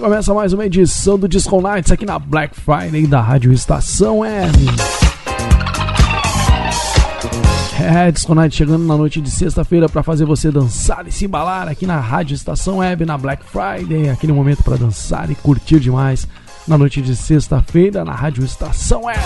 Começa mais uma edição do Disco Nights aqui na Black Friday da Rádio Estação M. É, Disco Night chegando na noite de sexta-feira para fazer você dançar e se embalar aqui na Rádio Estação Web na Black Friday, aquele momento para dançar e curtir demais na noite de sexta-feira na Rádio Estação Web.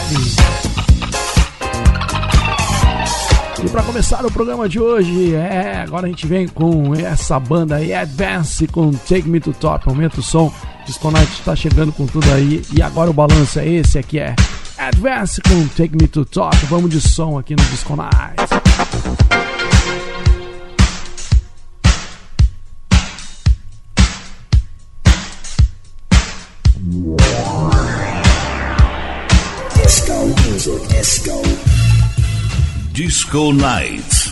E para começar o programa de hoje, é, agora a gente vem com essa banda aí, Advance, com Take Me to Top. Aumenta o som, Disco Night está chegando com tudo aí. E agora o balanço é esse aqui, é Advance com Take Me to Top. Vamos de som aqui no Disco Night. Disco music,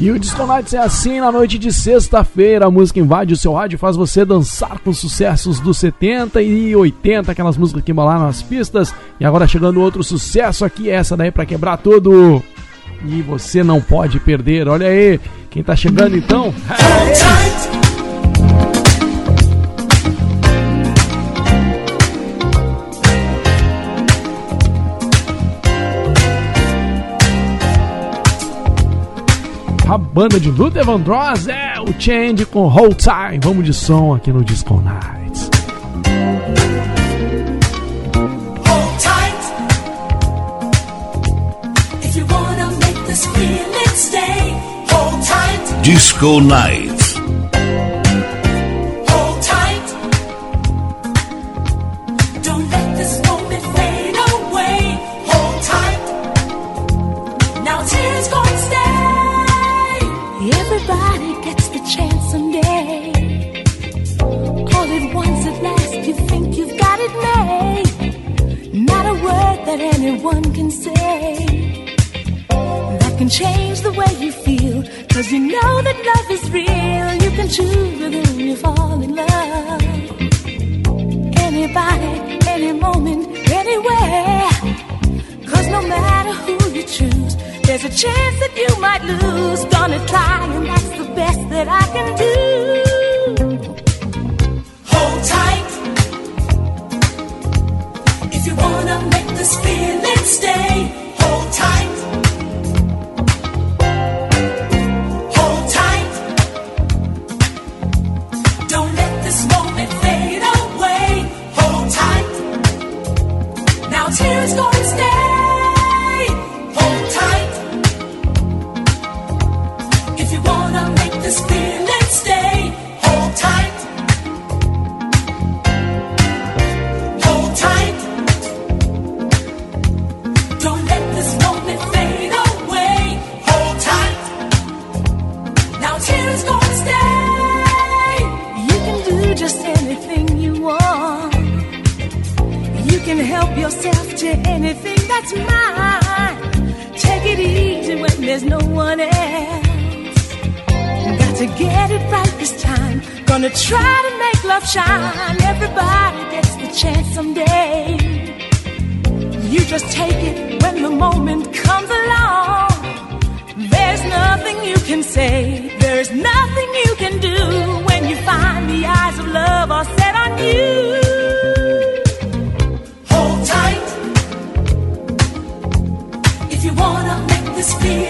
Disco Night. Disco Nights é assim na noite de sexta-feira. A música invade o seu rádio e faz você dançar com sucessos dos 70 e 80, aquelas músicas que embalaram nas pistas. E agora chegando outro sucesso aqui, essa daí para quebrar tudo. E você não pode perder. Olha aí, quem tá chegando então? A banda de Luther Vandross é o Change com Hold Time. Vamos de som aqui no Disco Nights. Hold tight. Way you feel. Cause you know that love is real. You can choose whom you fall in love. Anybody, any moment, anywhere. Cause no matter who you choose, there's a chance that you might lose. Gonna try, and that's the best that I can do. Hold tight. If you wanna make this feeling stay, hold tight. there's no one else. Got to get it right this time. Gonna try to make love shine. Everybody gets the chance someday. You just take it when the moment comes along. There's nothing you can say, there's nothing you can do when you find the eyes of love are set on you. Hold tight if you wanna make this feel.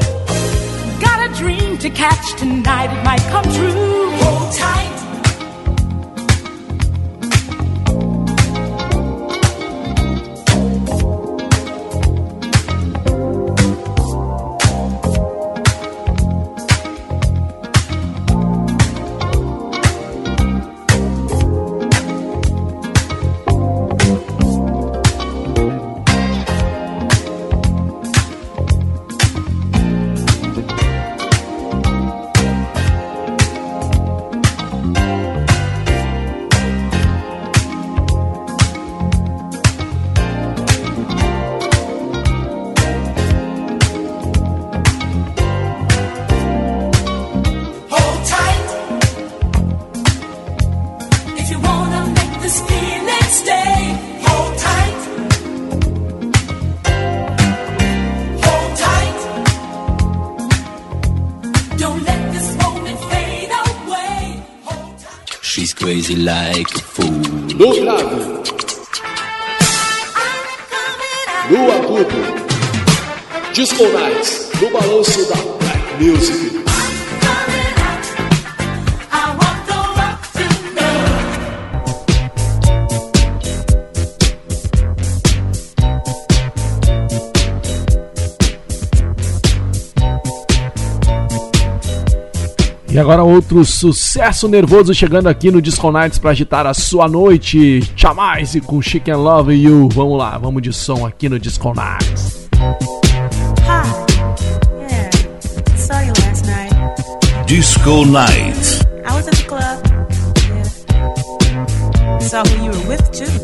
to catch tonight, it might come true. Hold tight. Crazy like a fool. No grave, no agudo, Disco Nights, no balanço da Black Music. Agora outro sucesso nervoso chegando aqui no Disco Nights pra agitar a sua noite. Chamais e com Chicken Love You. Vamos lá, vamos de som aqui no Disco Nights. Yeah. Night. Disco Night. I was at the club. Yeah. Saw who you were with too.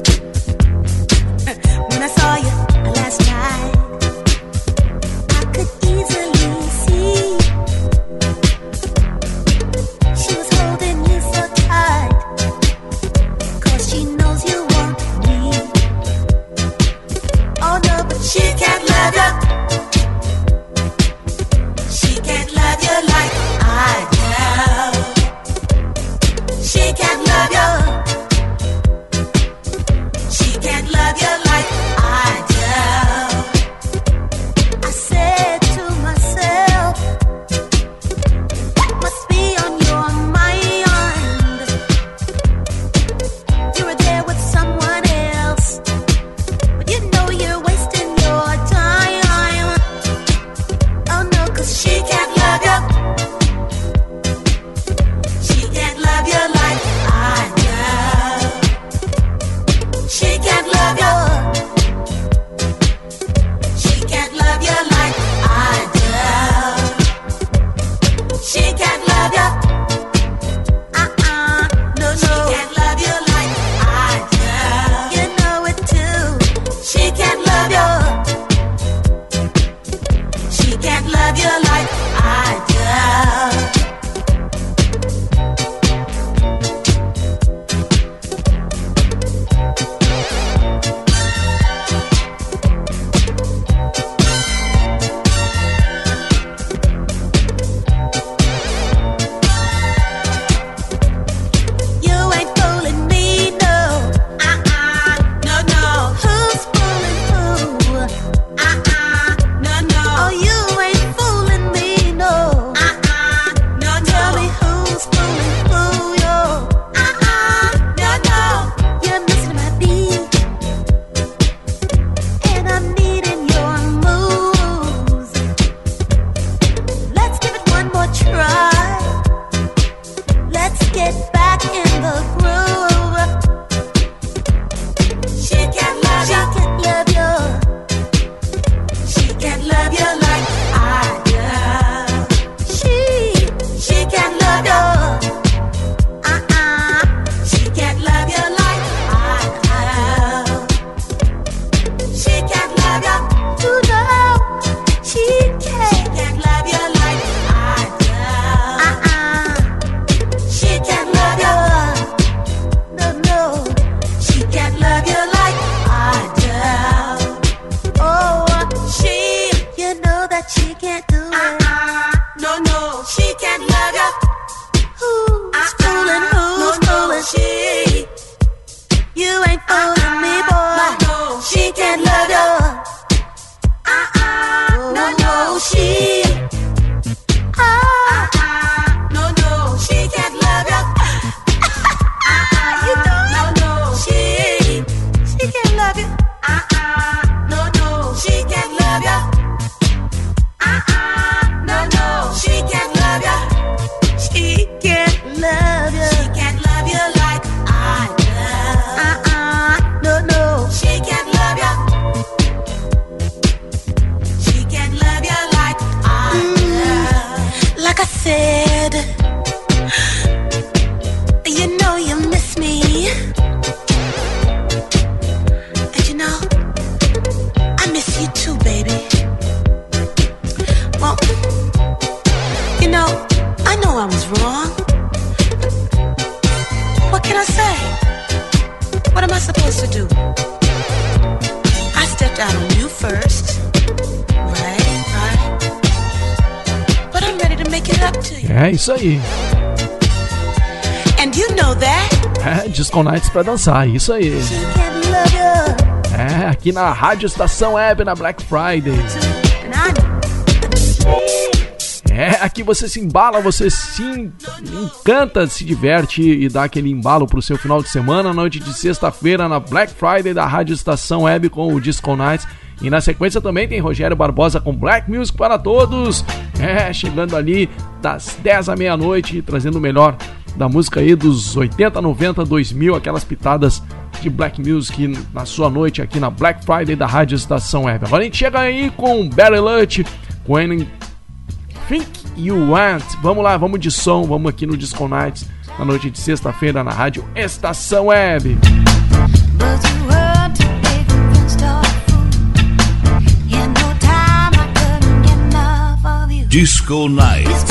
Isso aí. And you know that. É, Disco Nights pra dançar, isso aí. É, aqui na Rádio Estação Web na Black Friday. É, aqui você se embala, você se encanta, se diverte e dá aquele embalo pro seu final de semana, noite de sexta-feira na Black Friday da Rádio Estação Web com o Disco Nights. E na sequência também tem Rogério Barbosa com Black Music para todos. É, chegando ali das 10 à meia-noite, trazendo o melhor da música aí dos 80, 90, 2000, aquelas pitadas de Black Music na sua noite aqui na Black Friday da Rádio Estação Web. Agora a gente chega aí com Barry Lutch, When Think You Want. Vamos lá, vamos de som, vamos aqui no Disco Nights, na noite de sexta-feira na Rádio Estação Web. But Disco Night.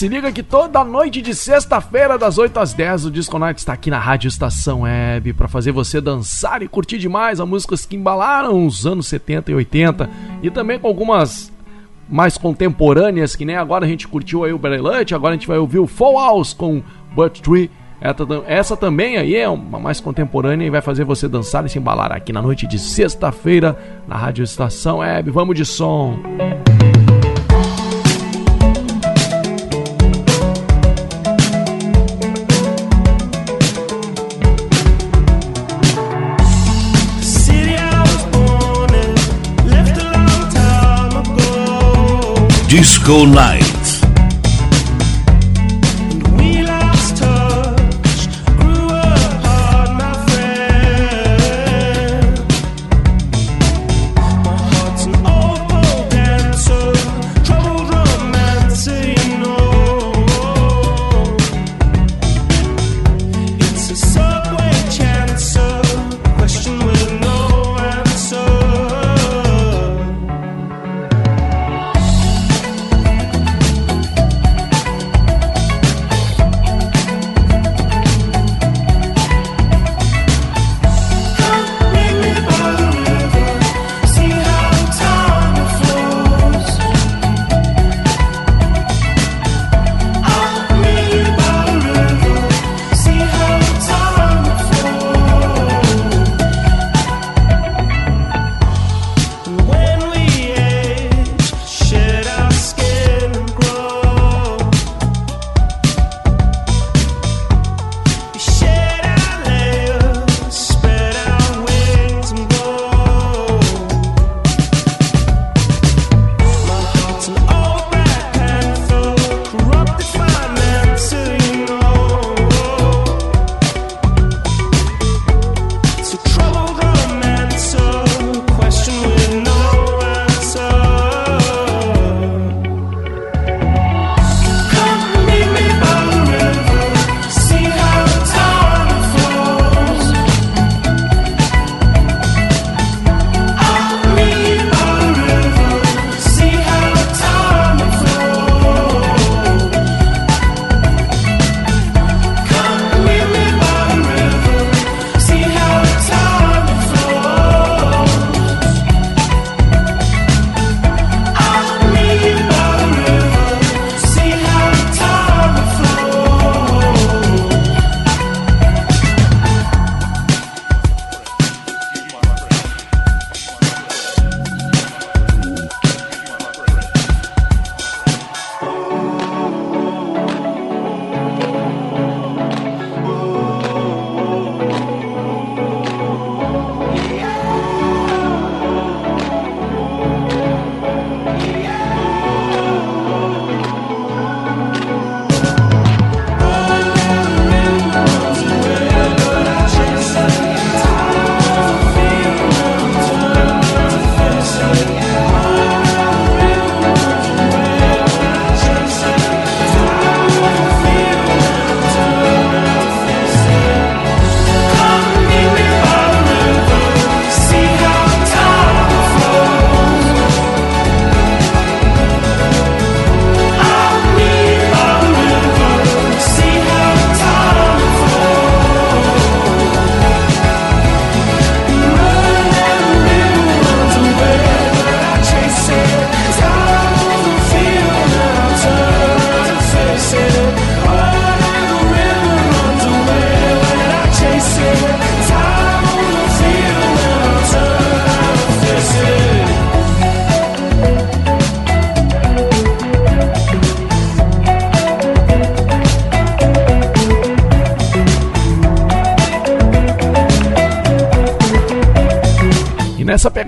Se liga que toda noite de sexta-feira, das 8 às 10, o Disco Night está aqui na Rádio Estação Web para fazer você dançar e curtir demais as músicas que embalaram os anos 70 e 80 e também com algumas mais contemporâneas, que nem agora a gente curtiu aí o Lutch, agora a gente vai ouvir o Fall House com But Tree. Essa, também aí é uma mais contemporânea e vai fazer você dançar e se embalar aqui na noite de sexta-feira na Rádio Estação Web. Vamos de som. City Disco Night.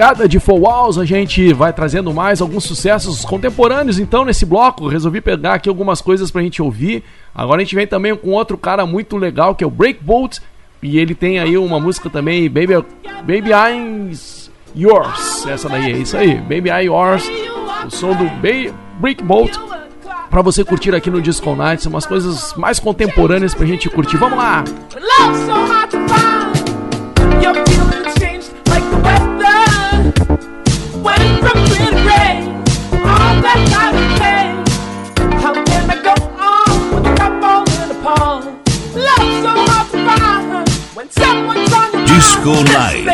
Pegada de Full Walls, a gente vai trazendo mais alguns sucessos contemporâneos, então, nesse bloco. Resolvi pegar aqui algumas coisas pra gente ouvir. Agora a gente vem também com outro cara muito legal, que é o Breakbolt. E ele tem aí uma música também, Baby, Baby I'm Yours. Essa daí, é isso aí. Baby I'm Yours. O som do ba Breakbolt. Pra você curtir aqui no Disco Night. São umas coisas mais contemporâneas pra gente curtir. Vamos lá! Love so hard to find. Disco. Night.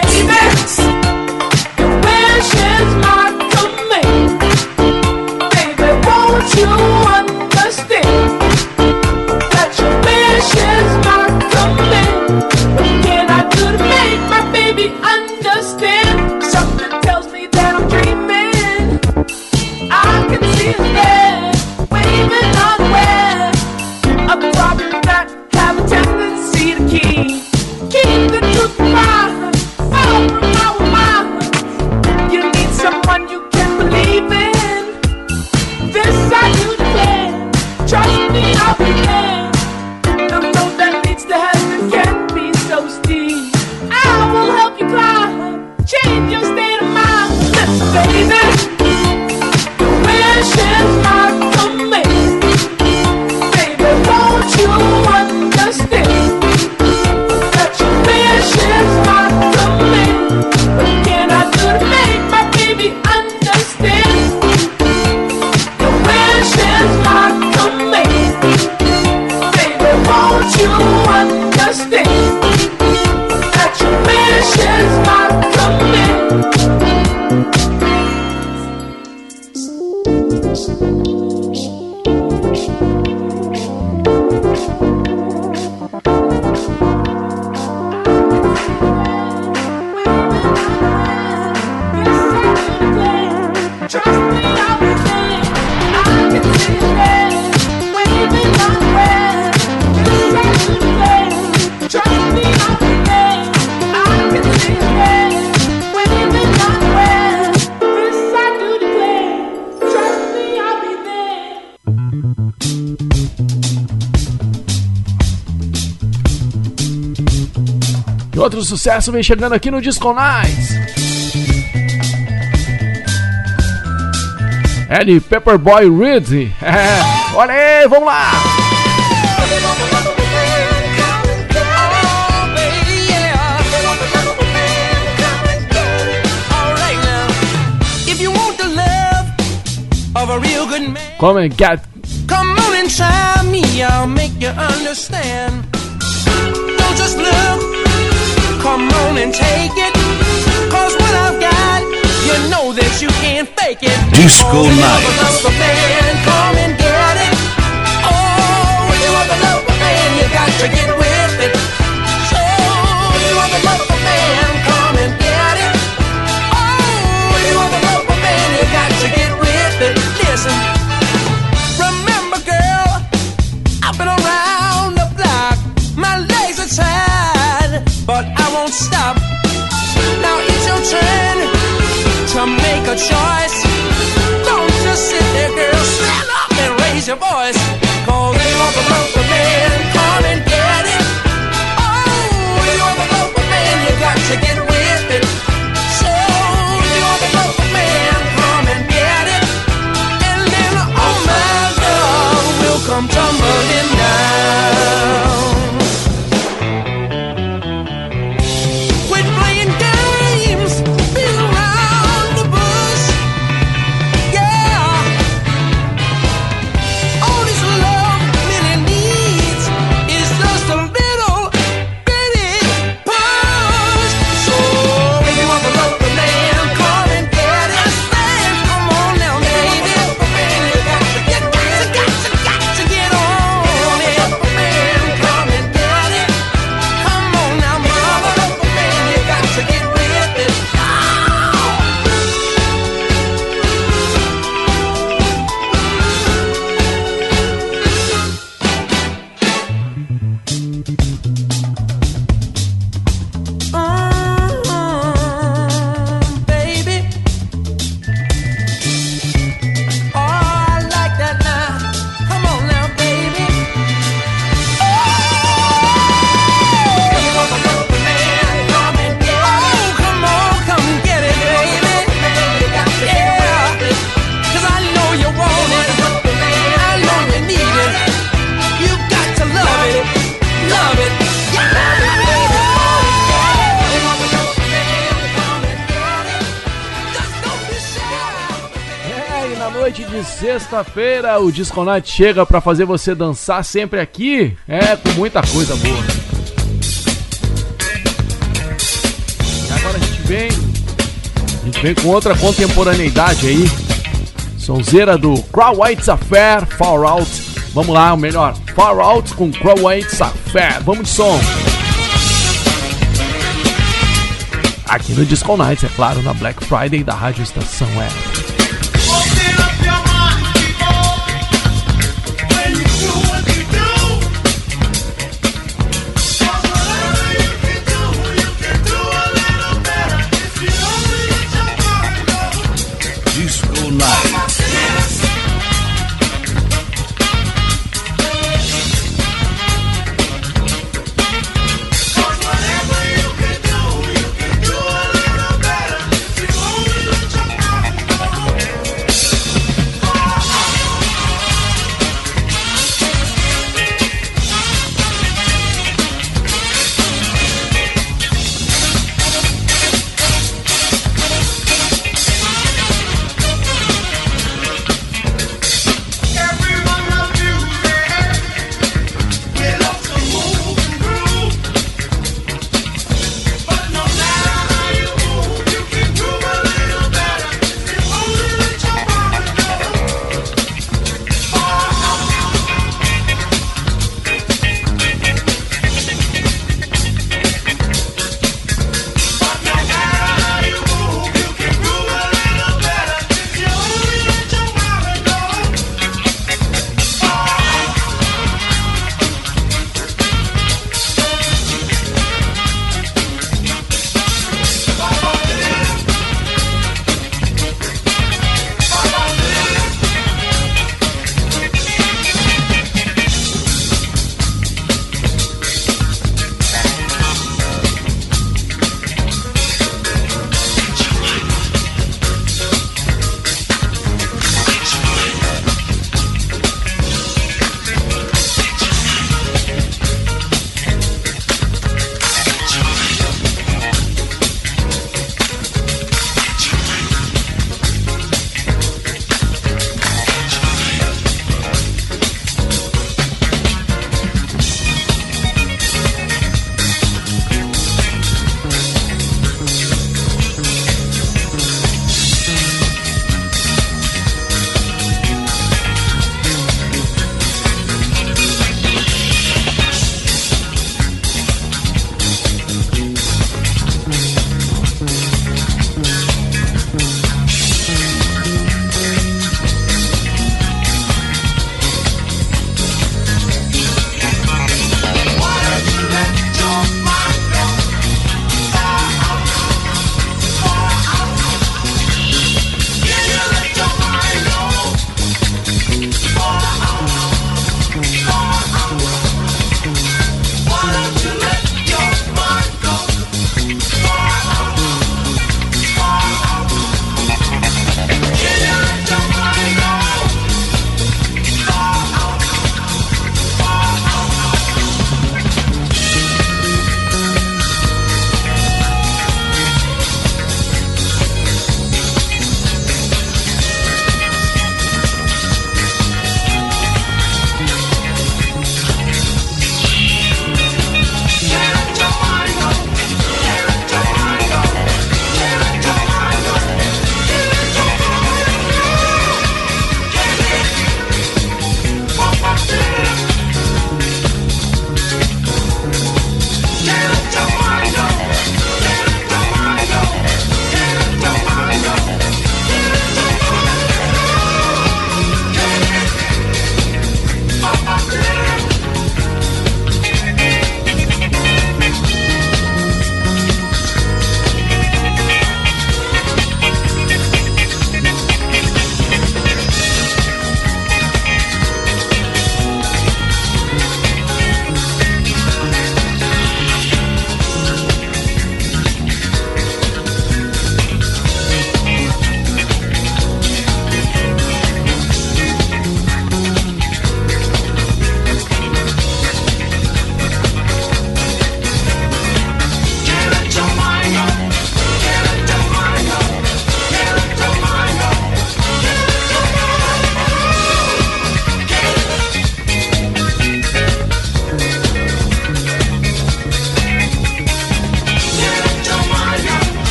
Sucesso vem chegando aqui no Disco Nights. É de Pepperboy Reed. É. Olha aí, vamos lá! Come and get. come on and try me, I'll make you understand. Don't just look, come on and take it. Cause what I've got, you know that you can't fake it. Disco Oh, Night. want the love of a man, come and get it. Oh, you want the love man, you got to get with turn to make a choice. Don't just sit there, girl. Stand up and raise your voice. Cause you want the o Disco Night chega pra fazer você dançar sempre aqui, é, com muita coisa boa. E agora a gente vem, a gente vem com outra contemporaneidade aí, sonzeira do Crow White's Affair, Far Out. Vamos lá, o melhor, Far Out com Crow White's Affair. Vamos de som. Aqui no Disco Nights, é claro, na Black Friday da Rádio Estação é.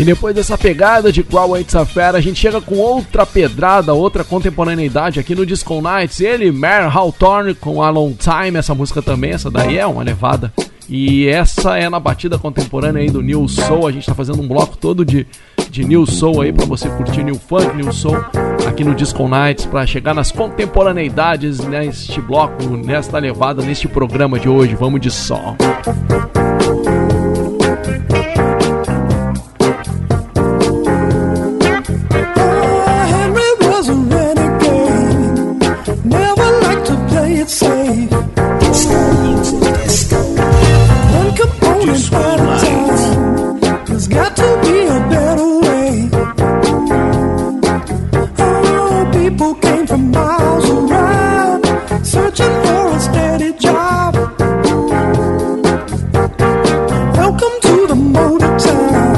E depois dessa pegada de qual It's a Fera, a gente chega com outra pedrada, outra contemporaneidade aqui no Disco Nights. Ele, Mer Hawthorne com A Long Time, essa música também, essa daí é uma levada. E essa é na batida contemporânea aí do New Soul. A gente tá fazendo um bloco todo de, de New Soul aí pra você curtir New Funk, New Soul aqui no Disco Nights pra chegar nas contemporaneidades neste bloco, nesta levada, neste programa de hoje. Vamos de som. Henry the motor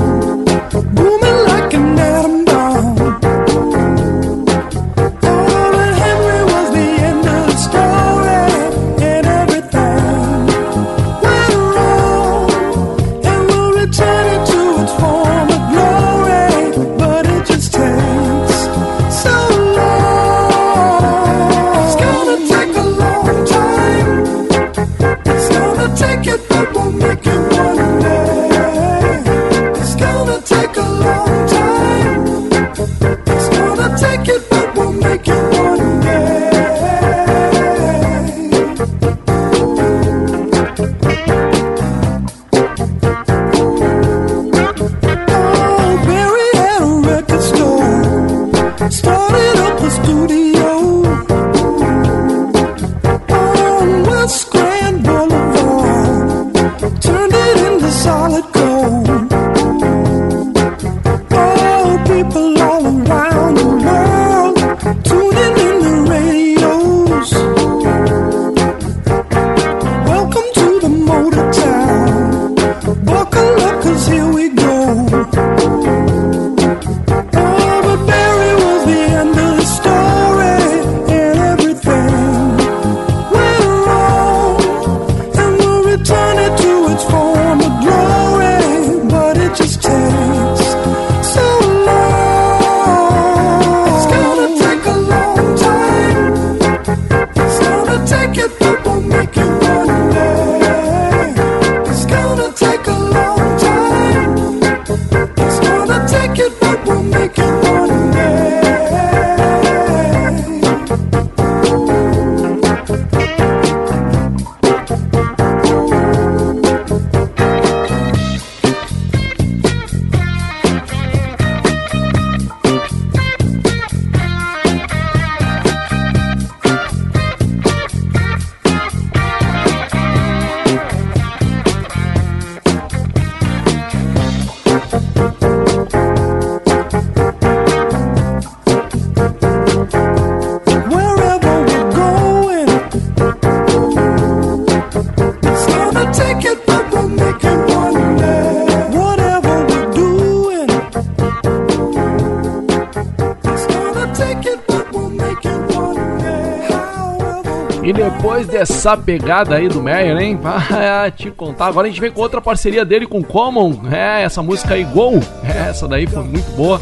dessa pegada aí do Meyer, hein? Ah, te contar. Agora a gente vem com outra parceria dele com Common. É, essa música aí, Gol. É, essa daí foi muito boa.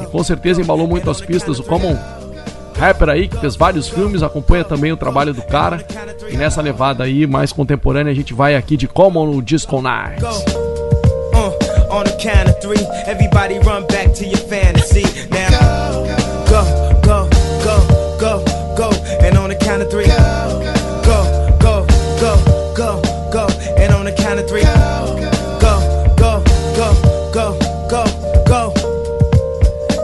E com certeza embalou muito as pistas. O Common, rapper aí, que fez vários filmes, acompanha também o trabalho do cara. E nessa levada aí, mais contemporânea, a gente vai aqui de Common no Disco Nights. Uh, on the count of three, everybody run back to your fantasy. Now, go, go, go, go, go. And on the count of three, go, three, go, go, go, go, go, go.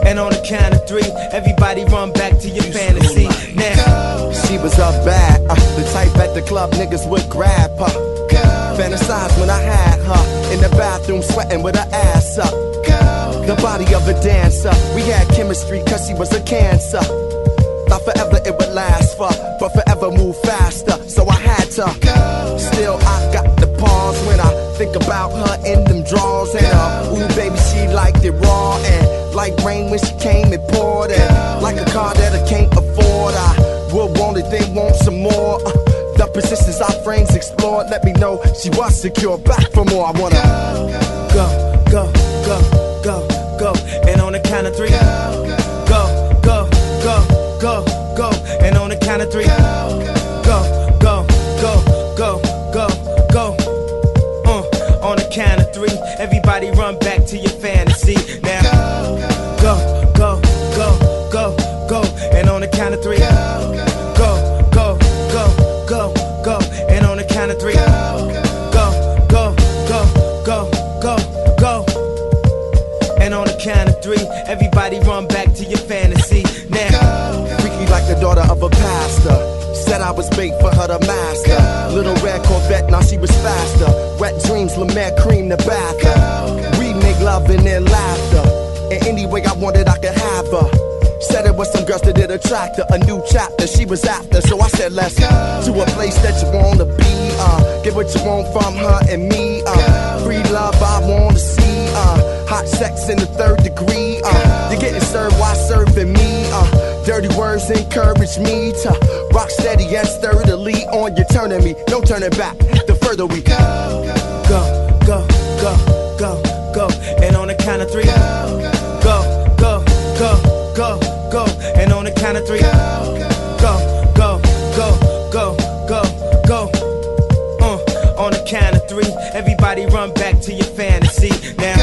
And on the count of three, everybody run back to your fantasy. Now, She was up bad, uh, the type at the club niggas would grab her. Fantasize when I had her in the bathroom sweating with her ass up. The body of a dancer, we had chemistry cause she was a cancer. Thought forever it would last for, but forever move faster, so I had to. Still, think about her in them drawers. And uh, ooh, baby, she liked it raw. And like rain when she came, it poured. And like a car that I can't afford, I would want it, they want some more. Uh, the positions our frames explored, let me know she was secure. Back for more, I wanna go, go, go, go, go, and on the count of three, go, go, go, go, go, go. And on the count of three, go, go, kinda I was bait for her to master. Little red Corvette, now she was faster. Wet dreams, Lemaire cream the bath. We make love and then laughter. And any way I wanted, I could have her. Said it was some girls that did attract her. A new chapter she was after. So I said, let's go to a place that you wanna be. Uh, get what you want from her and me. Uh, free love I wanna see. Uh, hot sex in the third degree. Uh, you're getting served while serving me. Uh, dirty words encourage me to rock steady and sturdily on your turning me. No turning back. The further we go. go, go, go, go, go. And on the count of three, go, go, go, go, go, go. And on the count of three, go, go, go, go, go, go, go. Uh, on the count of three, everybody run back to your fantasy. Now,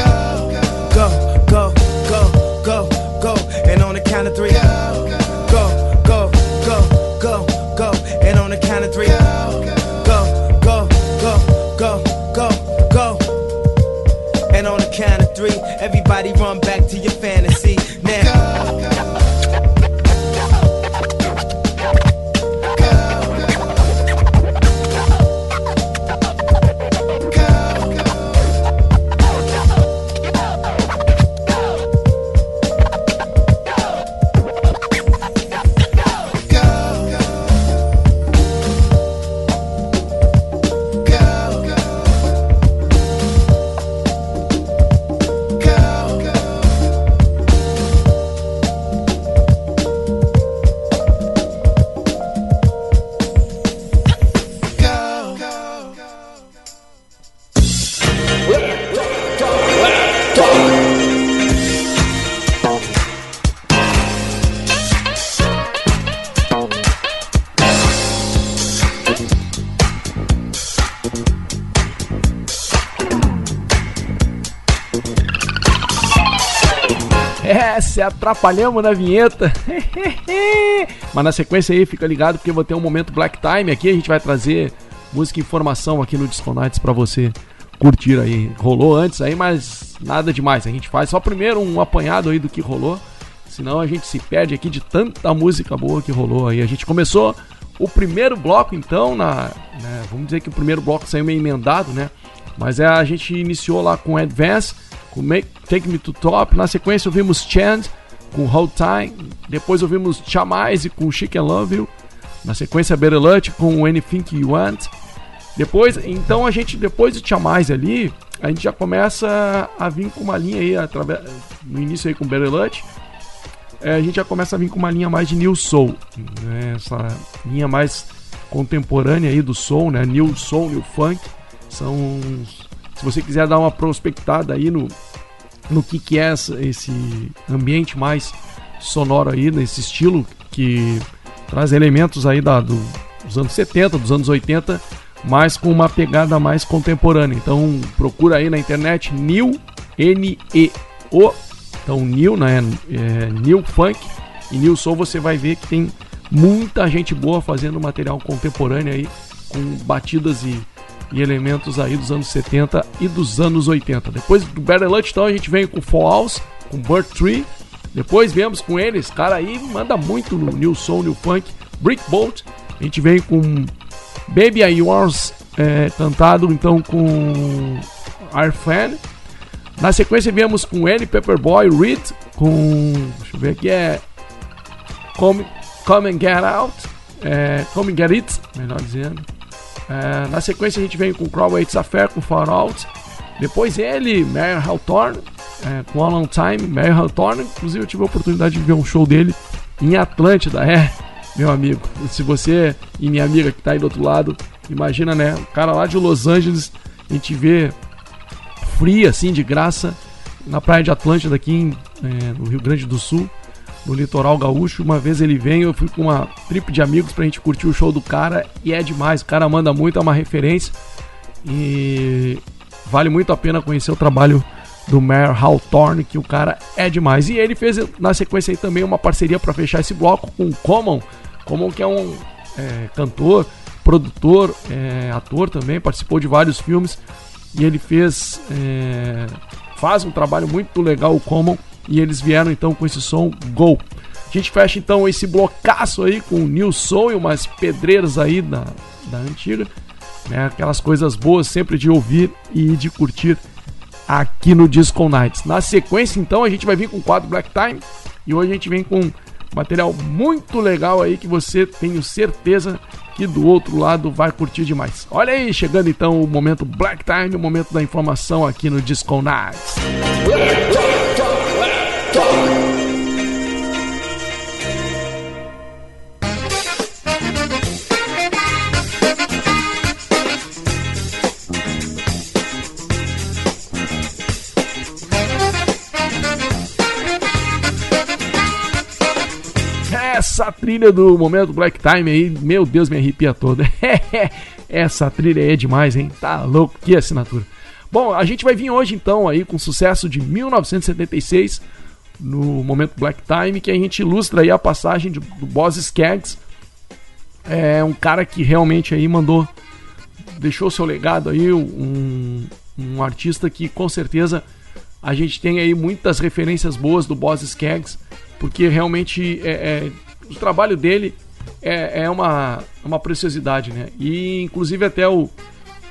atrapalhamos na vinheta. Mas na sequência aí, fica ligado porque vou ter um momento Black Time aqui. A gente vai trazer música e informação aqui no Disco Nights pra você curtir aí. Rolou antes aí, mas nada demais. A gente faz só primeiro um apanhado aí do que rolou. Senão a gente se perde aqui de tanta música boa que rolou aí. A gente começou o primeiro bloco então, na, né, vamos dizer que o primeiro bloco saiu meio emendado, né? Mas é, a gente iniciou lá com Advance, com Make, Take Me to Top. Na sequência ouvimos Chand com Hold Time. Depois ouvimos Chamais com Chicken Love You. Na sequência Better Luck com Anything You Want. Depois, então a gente, depois de Chamais ali, a gente já começa a vir com uma linha aí, através, no início aí com Better Luck. É, a gente já começa a vir com uma linha mais de New Soul. Né? Essa linha mais contemporânea aí do Soul, né? New Soul, New Funk. São. Você quiser dar uma prospectada aí no, no que, que é essa- esse ambiente mais sonoro aí, nesse estilo que traz elementos aí da, do- dos anos 70, dos anos 80, mas com uma pegada mais contemporânea. Então procura aí na internet New N-E-O. Então New, né? É, New Funk e New Soul você vai ver que tem muita gente boa fazendo material contemporâneo aí, com batidas e, e elementos aí dos anos 70 e dos anos 80. Depois do Better Lunch, então a gente vem com Falls, com Bird Tree. Depois viemos com eles, cara aí manda muito no New Soul, New Funk, Brick Bolt. A gente vem com Baby I Yours, é, cantado então com Arfan. Na sequência viemos com ele, Pepperboy, Reed, com. Deixa eu ver aqui, é. Come, come and Get Out. É, come and Get It, melhor dizendo. É, na sequência a gente vem com Crawl It's Affair, com Far Out. Depois ele, Mary Hawthorne, é, com A Long Time, Mary Hawthorne. Inclusive eu tive a oportunidade de ver um show dele em Atlântida, é, meu amigo. Se você e minha amiga que tá aí do outro lado, imagina, né? O cara lá de Los Angeles, a gente vê fria, assim, de graça. na praia de Atlântida, aqui em, é, no Rio Grande do Sul, no litoral gaúcho. Uma vez ele veio, eu fui com uma trip de amigos pra gente curtir o show do cara e é demais. O cara manda muito, é uma referência e vale muito a pena conhecer o trabalho do Mayor Hawthorne, que o cara é demais. E ele fez na sequência aí também uma parceria para fechar esse bloco com o Common, Common que é um é, cantor, produtor, é, ator também, participou de vários filmes e ele fez é, faz um trabalho muito legal o Common e eles vieram então com esse som Go. A gente fecha então esse blocaço aí com o New Soul e umas pedreiras aí da, da antiga, né? Aquelas coisas boas sempre de ouvir e de curtir aqui no Disco Nights. Na sequência então a gente vai vir com o quadro Black Time e hoje a gente vem com material muito legal aí que você tenho certeza que do outro lado vai curtir demais. Olha aí, chegando então o momento Black Time, o momento da informação aqui no Disco Nights. Essa trilha do momento Black Time aí, meu Deus, me arrepia toda. Essa trilha é demais, hein? Tá louco, que assinatura. Bom, a gente vai vir hoje então aí com sucesso de 1976 no momento Black Time, que a gente ilustra aí a passagem de- do Boss Skaggs. É um cara que realmente aí mandou, deixou seu legado aí, um, um artista que com certeza a gente tem aí muitas referências boas do Boss Skaggs, porque realmente é, é- o trabalho dele é, é uma, uma preciosidade, né? E inclusive até o,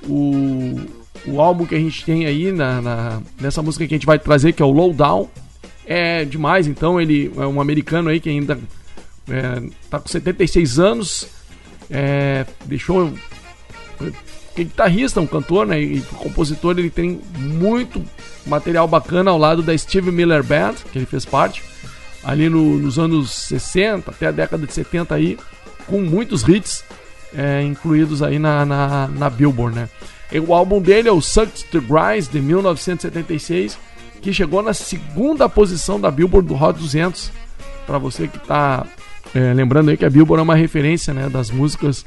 o, o álbum que a gente tem aí na, na- nessa música que a gente vai trazer, que é o Lowdown, é demais. Então ele é um americano aí que ainda é, tá com 76 anos, é, deixou que é guitarrista, um cantor, né? E compositor, ele tem muito material bacana ao lado da Steve Miller Band, que ele fez parte, ali no- nos anos 60 até a década de 70 aí, com muitos hits é, incluídos aí na, na, na Billboard, né? E o álbum dele é o Sucked to Rise, de 1976, que chegou na segunda posição da Billboard do Hot 200. Para você que tá é, lembrando aí que a Billboard é uma referência, né, das músicas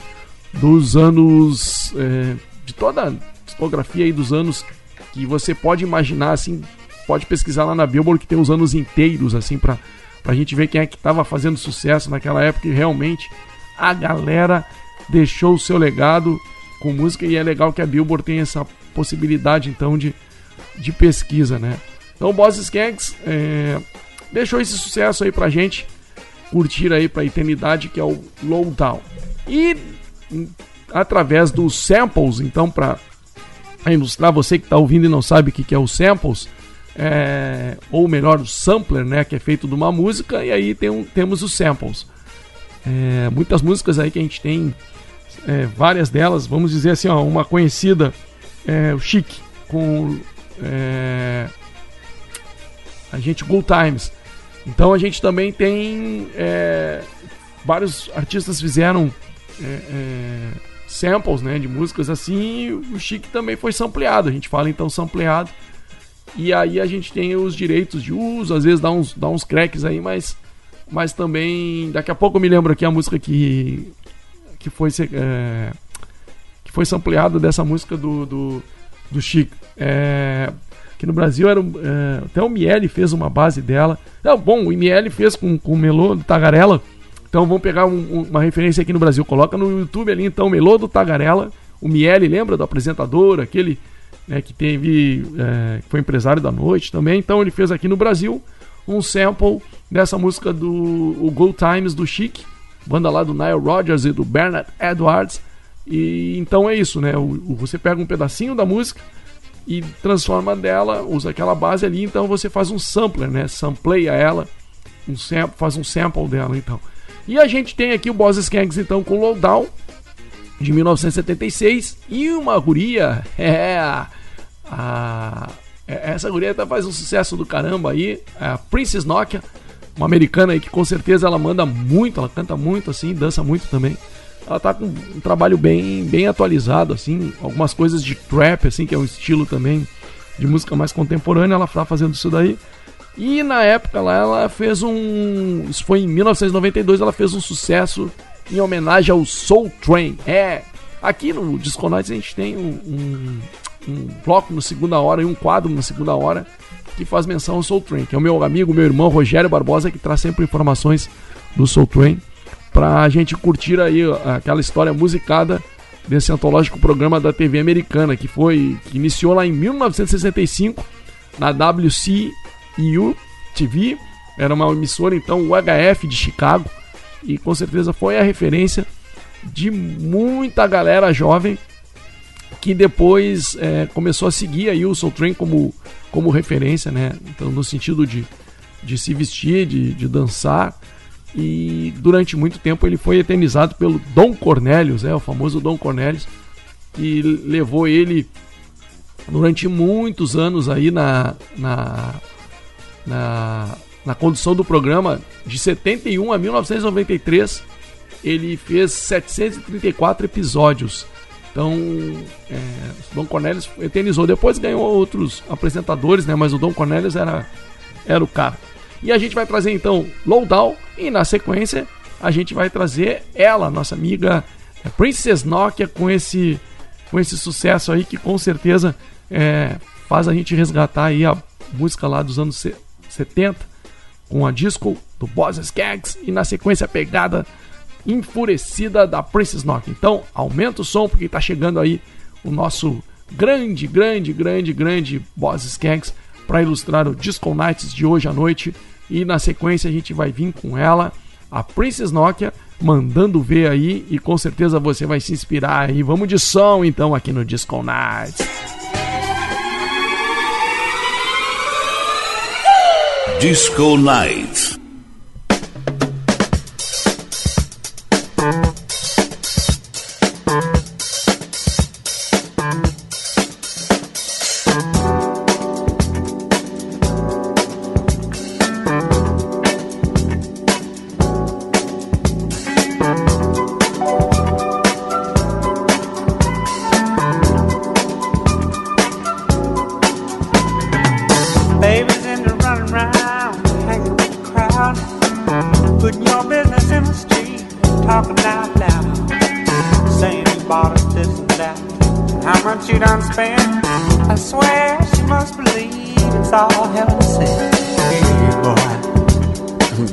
dos anos é, de toda a discografia aí dos anos que você pode imaginar assim, pode pesquisar lá na Billboard que tem os anos inteiros assim para pra gente ver quem é que tava fazendo sucesso naquela época e realmente a galera deixou o seu legado com música e é legal que a Billboard tem essa possibilidade então de, de pesquisa, né? Então Boss Skaggs é, deixou esse sucesso aí pra gente curtir aí pra eternidade que é o Lowdown. E em- através dos samples, então para ilustrar você que está ouvindo e não sabe o que, que é o samples, é, ou melhor, o sampler, né, que é feito de uma música, e aí tem um- temos os samples. É, muitas músicas aí que a gente tem, é, várias delas, vamos dizer assim, ó, uma conhecida, é, o Chic, com é, a gente Good Times. Então a gente também tem é, vários artistas fizeram é, é, samples né, de músicas assim, o Chic também foi sampleado. A gente fala então sampleado. E aí a gente tem os direitos de uso, às vezes dá uns, dá uns cracks aí, mas, mas também. Daqui a pouco eu me lembro aqui a música que, que foi é, que foi sampleada dessa música do, do, do Chico. É, que no Brasil era é, até o Miele fez uma base dela. Não, bom, o Miele fez com, com o Melô do Tagarela. Então vamos pegar um- uma referência aqui no Brasil. Coloca no YouTube ali então Melô do Tagarela. O Miele, lembra do apresentador, aquele né, que teve. é, que foi empresário da noite também. Então ele fez aqui no Brasil um sample dessa música do o Go Times do Chic, banda lá do Nile Rodgers e do Bernard Edwards. E então é isso, né? O- o- você pega um pedacinho da música e transforma dela, usa aquela base ali, então você faz um sampler, né? Sampleia ela, um sample, faz um sample dela, então. E a gente tem aqui o Boss Skanks, então, com Lowdown, de 1976, e uma guria, é, a, é, essa guria tá, faz um sucesso do caramba aí, a Princess Nokia, uma americana aí que com certeza ela manda muito, ela canta muito assim, dança muito também. Ela tá com um trabalho bem, bem atualizado, assim, algumas coisas de trap, assim, que é um estilo também de música mais contemporânea, ela tá fazendo isso daí. E na época lá ela fez um. Isso foi em 1992, ela fez um sucesso em homenagem ao Soul Train. É, aqui no Disco Nights a gente tem um, um, um bloco no segunda hora e um quadro na segunda hora que faz menção ao Soul Train, que é o meu amigo, meu irmão Rogério Barbosa, que traz sempre informações do Soul Train pra gente curtir aí aquela história musicada desse antológico programa da TV americana, que foi que iniciou lá em 1965 na WCU TV, era uma emissora então UHF de Chicago. E com certeza foi a referência de muita galera jovem que depois é, começou a seguir aí o Soul Train como, como referência, né? Então no sentido de, de se vestir, de, de dançar e durante muito tempo ele foi eternizado pelo Dom Cornelius, é o famoso Dom Cornelius, que levou ele durante muitos anos aí na, na, na, na condução do programa, de 71 a 1993, ele fez 734 episódios. Então, é, Dom Cornelius eternizou. Depois ganhou outros apresentadores, né? Mas o Dom Cornelius era, era o cara. E a gente vai trazer então Lowdown e na sequência a gente vai trazer ela, nossa amiga é, Princess Nokia, com esse, com esse sucesso aí que com certeza é, faz a gente resgatar aí a música lá dos anos se- 70 com a disco do Boss Skaggs e na sequência a pegada enfurecida da Princess Nokia. Então aumenta o som porque tá chegando aí o nosso grande, grande, grande, grande Boss Skaggs para ilustrar o Disco Nights de hoje à noite. E na sequência a gente vai vir com ela, a Princess Nokia, mandando ver aí e com certeza você vai se inspirar aí. Vamos de som então aqui no Disco Nights. Disco Night.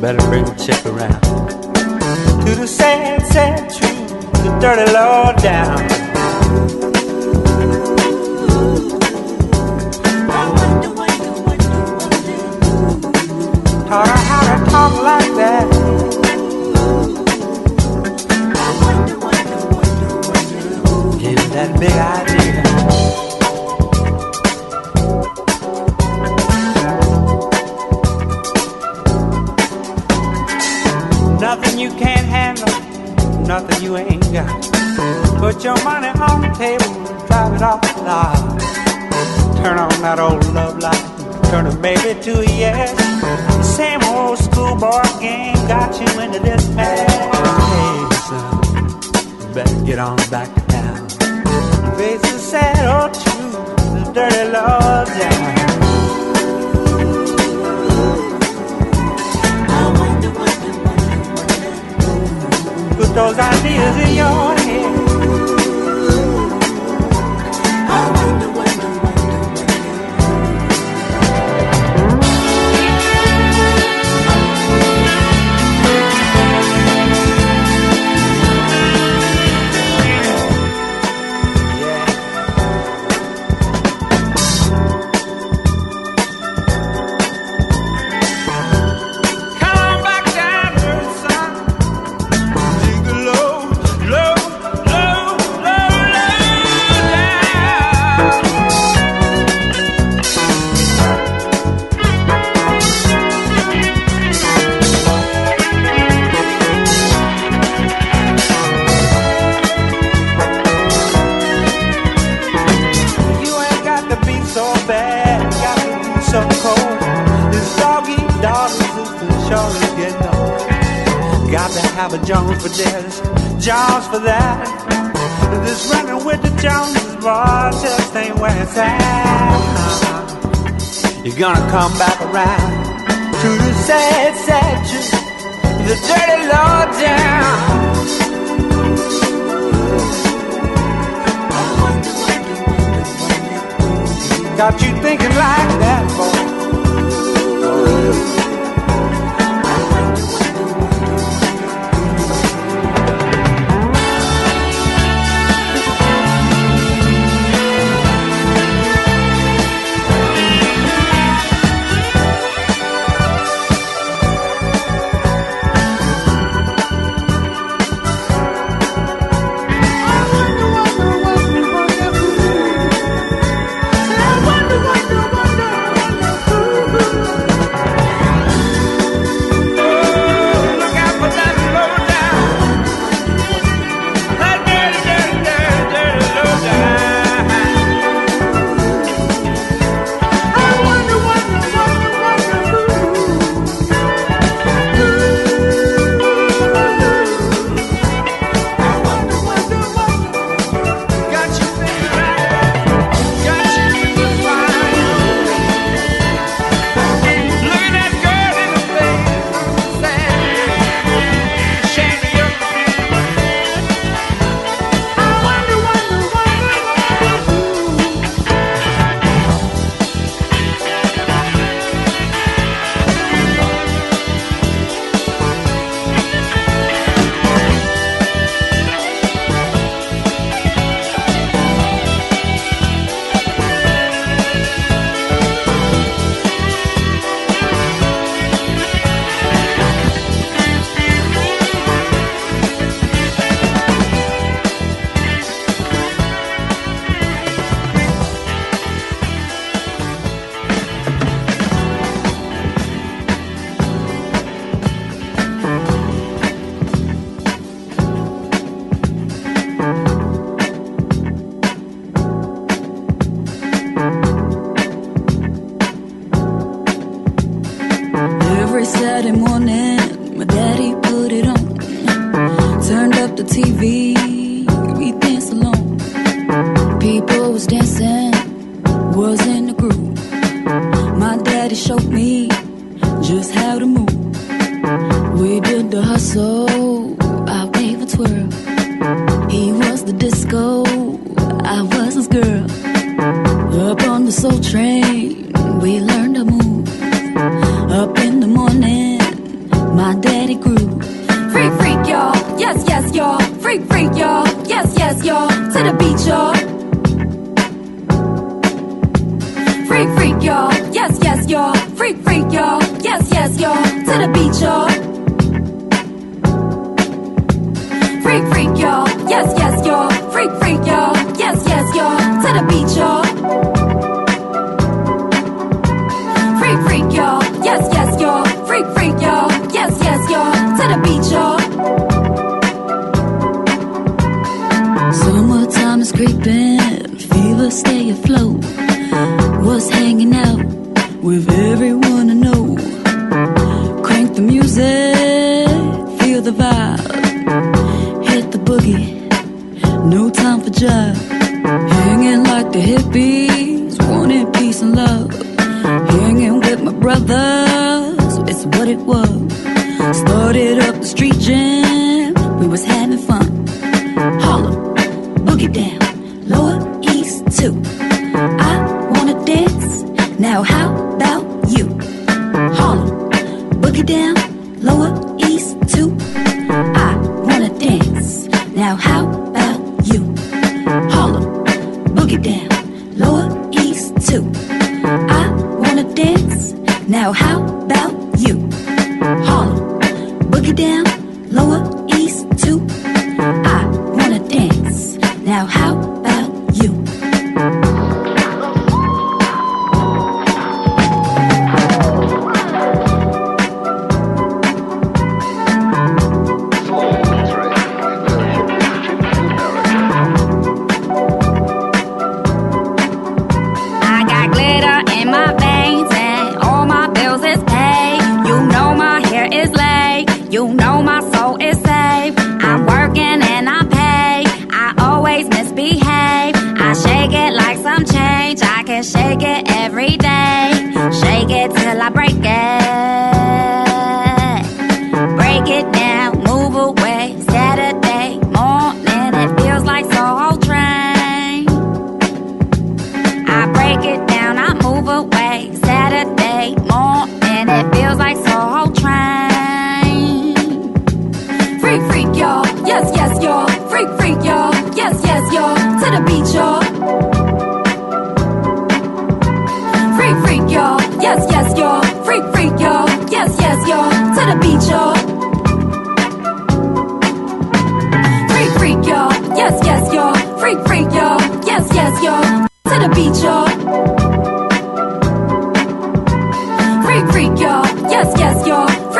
Better bring the chick around to the sad, sad truth, the dirty low down.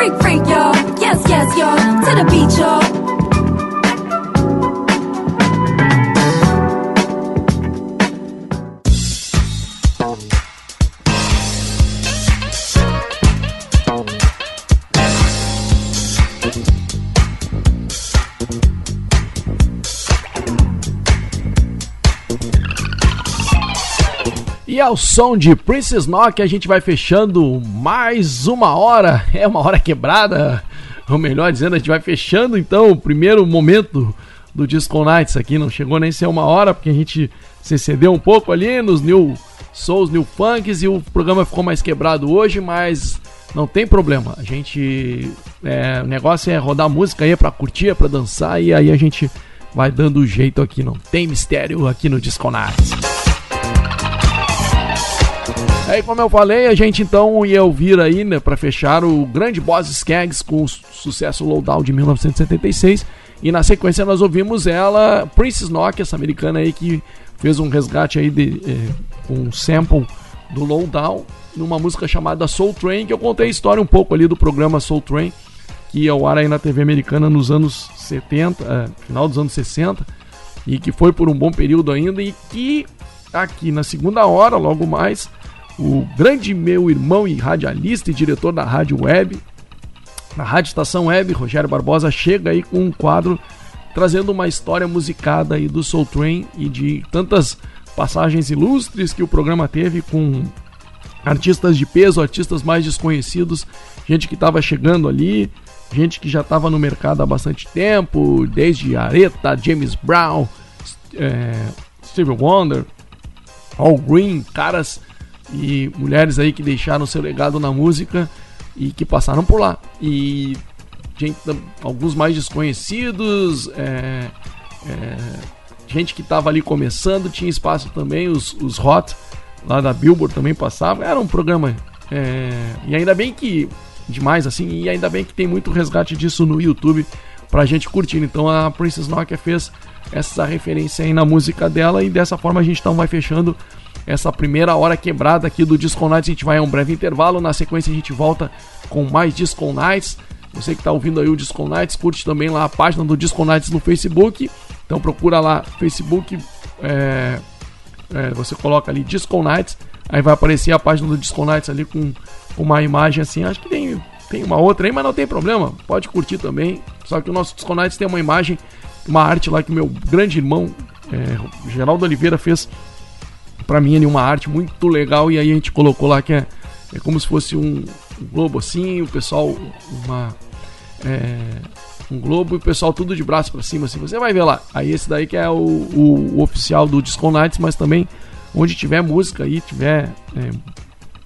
Freak, freak, y'all. Yes, yes, y'all. To the beat, y'all. Ao som de Princess Knock a gente vai fechando mais uma hora. É uma hora quebrada, ou melhor dizendo, a gente vai fechando então o primeiro momento do Disco Nights aqui. Não chegou nem a ser uma hora, porque a gente se excedeu um pouco ali nos New Souls, New Funks e o programa ficou mais quebrado hoje, mas não tem problema. A gente. é, o negócio é rodar música aí pra curtir, pra dançar e aí a gente vai dando jeito aqui. Não tem mistério aqui no Disco Nights. Aí, como eu falei, a gente então ia ouvir aí, né, pra fechar o grande Boss Skaggs com o su- sucesso Lowdown de 1976. E na sequência nós ouvimos ela, Princess Nokia, essa americana aí que fez um resgate aí de eh, um sample do Lowdown numa música chamada Soul Train, que eu contei a história um pouco ali do programa Soul Train, que ia ao ar aí na TV americana nos anos 70, eh, final dos anos 60, e que foi por um bom período ainda, e que aqui na segunda hora, logo mais, o grande meu irmão e radialista e diretor da Rádio Web, na Rádio Estação Web, Rogério Barbosa, chega aí com um quadro trazendo uma história musicada aí do Soul Train e de tantas passagens ilustres que o programa teve com artistas de peso, artistas mais desconhecidos, gente que estava chegando ali, gente que já estava no mercado há bastante tempo, desde Aretha, James Brown, é, Stevie Wonder, All Green, caras e mulheres aí que deixaram seu legado na música e que passaram por lá. E gente, alguns mais desconhecidos, é, é, gente que estava ali começando, tinha espaço também, os, os Hot lá da Billboard também passavam. Era um programa. é, e ainda bem que. Demais assim, e ainda bem que tem muito resgate disso no YouTube pra gente curtir. Então a Princess Nokia fez essa referência aí na música dela e dessa forma a gente então vai fechando essa primeira hora quebrada aqui do Disco Nights. A gente vai a um breve intervalo, na sequência a gente volta com mais Disco Nights. Você que está ouvindo aí o Disco Nights, curte também lá a página do Disco Nights no Facebook. Então procura lá Facebook, é, é, você coloca ali Disco Nights, aí vai aparecer a página do Disco Nights ali com uma imagem assim. Acho que tem, tem uma outra aí, mas não tem problema, pode curtir também. Só que o nosso Disco Nights tem uma imagem, uma arte lá que meu grande irmão, é, Geraldo Oliveira, fez pra mim ali uma arte muito legal e aí a gente colocou lá que é, é como se fosse um, um globo assim, o pessoal uma é, um globo e o pessoal tudo de braço pra cima assim, você vai ver lá. Aí esse daí que é o, o, o oficial do Disco Nights, mas também onde tiver música aí, tiver é,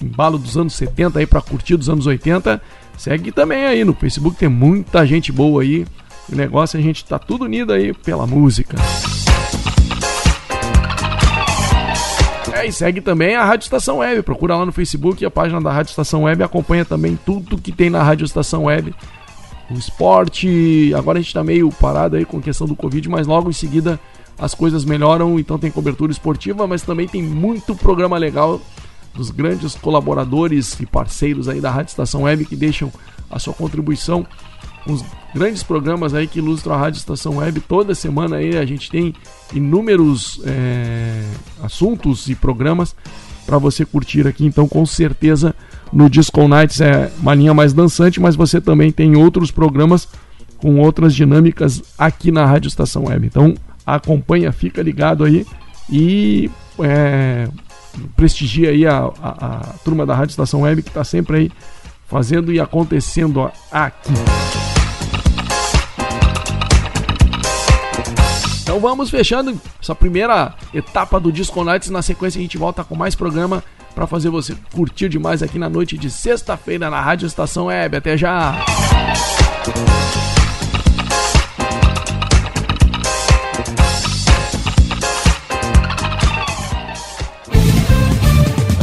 embalo dos anos 70 aí pra curtir dos anos 80, segue também aí no Facebook, tem muita gente boa aí. O negócio é a gente tá tudo unido aí pela música. É, e segue também a Rádio Estação Web. Procura lá no Facebook a página da Rádio Estação Web. Acompanha também tudo que tem na Rádio Estação Web. O esporte. Agora a gente tá meio parado aí com a questão do Covid, mas logo em seguida as coisas melhoram. Então tem cobertura esportiva, mas também tem muito programa legal dos grandes colaboradores e parceiros aí da Rádio Estação Web que deixam a sua contribuição com os grandes programas aí que ilustram a Rádio Estação Web. Toda semana aí a gente tem inúmeros é, assuntos e programas para você curtir aqui. Então, com certeza, no Disco Nights é uma linha mais dançante, mas você também tem outros programas com outras dinâmicas aqui na Rádio Estação Web. Então, acompanha, fica ligado aí e é, prestigia aí a, a, a turma da Rádio Estação Web que está sempre aí fazendo e acontecendo aqui. Então vamos fechando essa primeira etapa do Disco Nights. Na sequência a gente volta com mais programa para fazer você curtir demais aqui na noite de sexta-feira na Rádio Estação Web. Até já!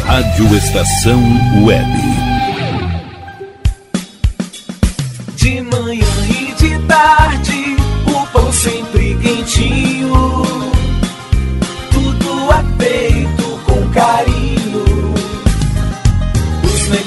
Rádio Estação Web.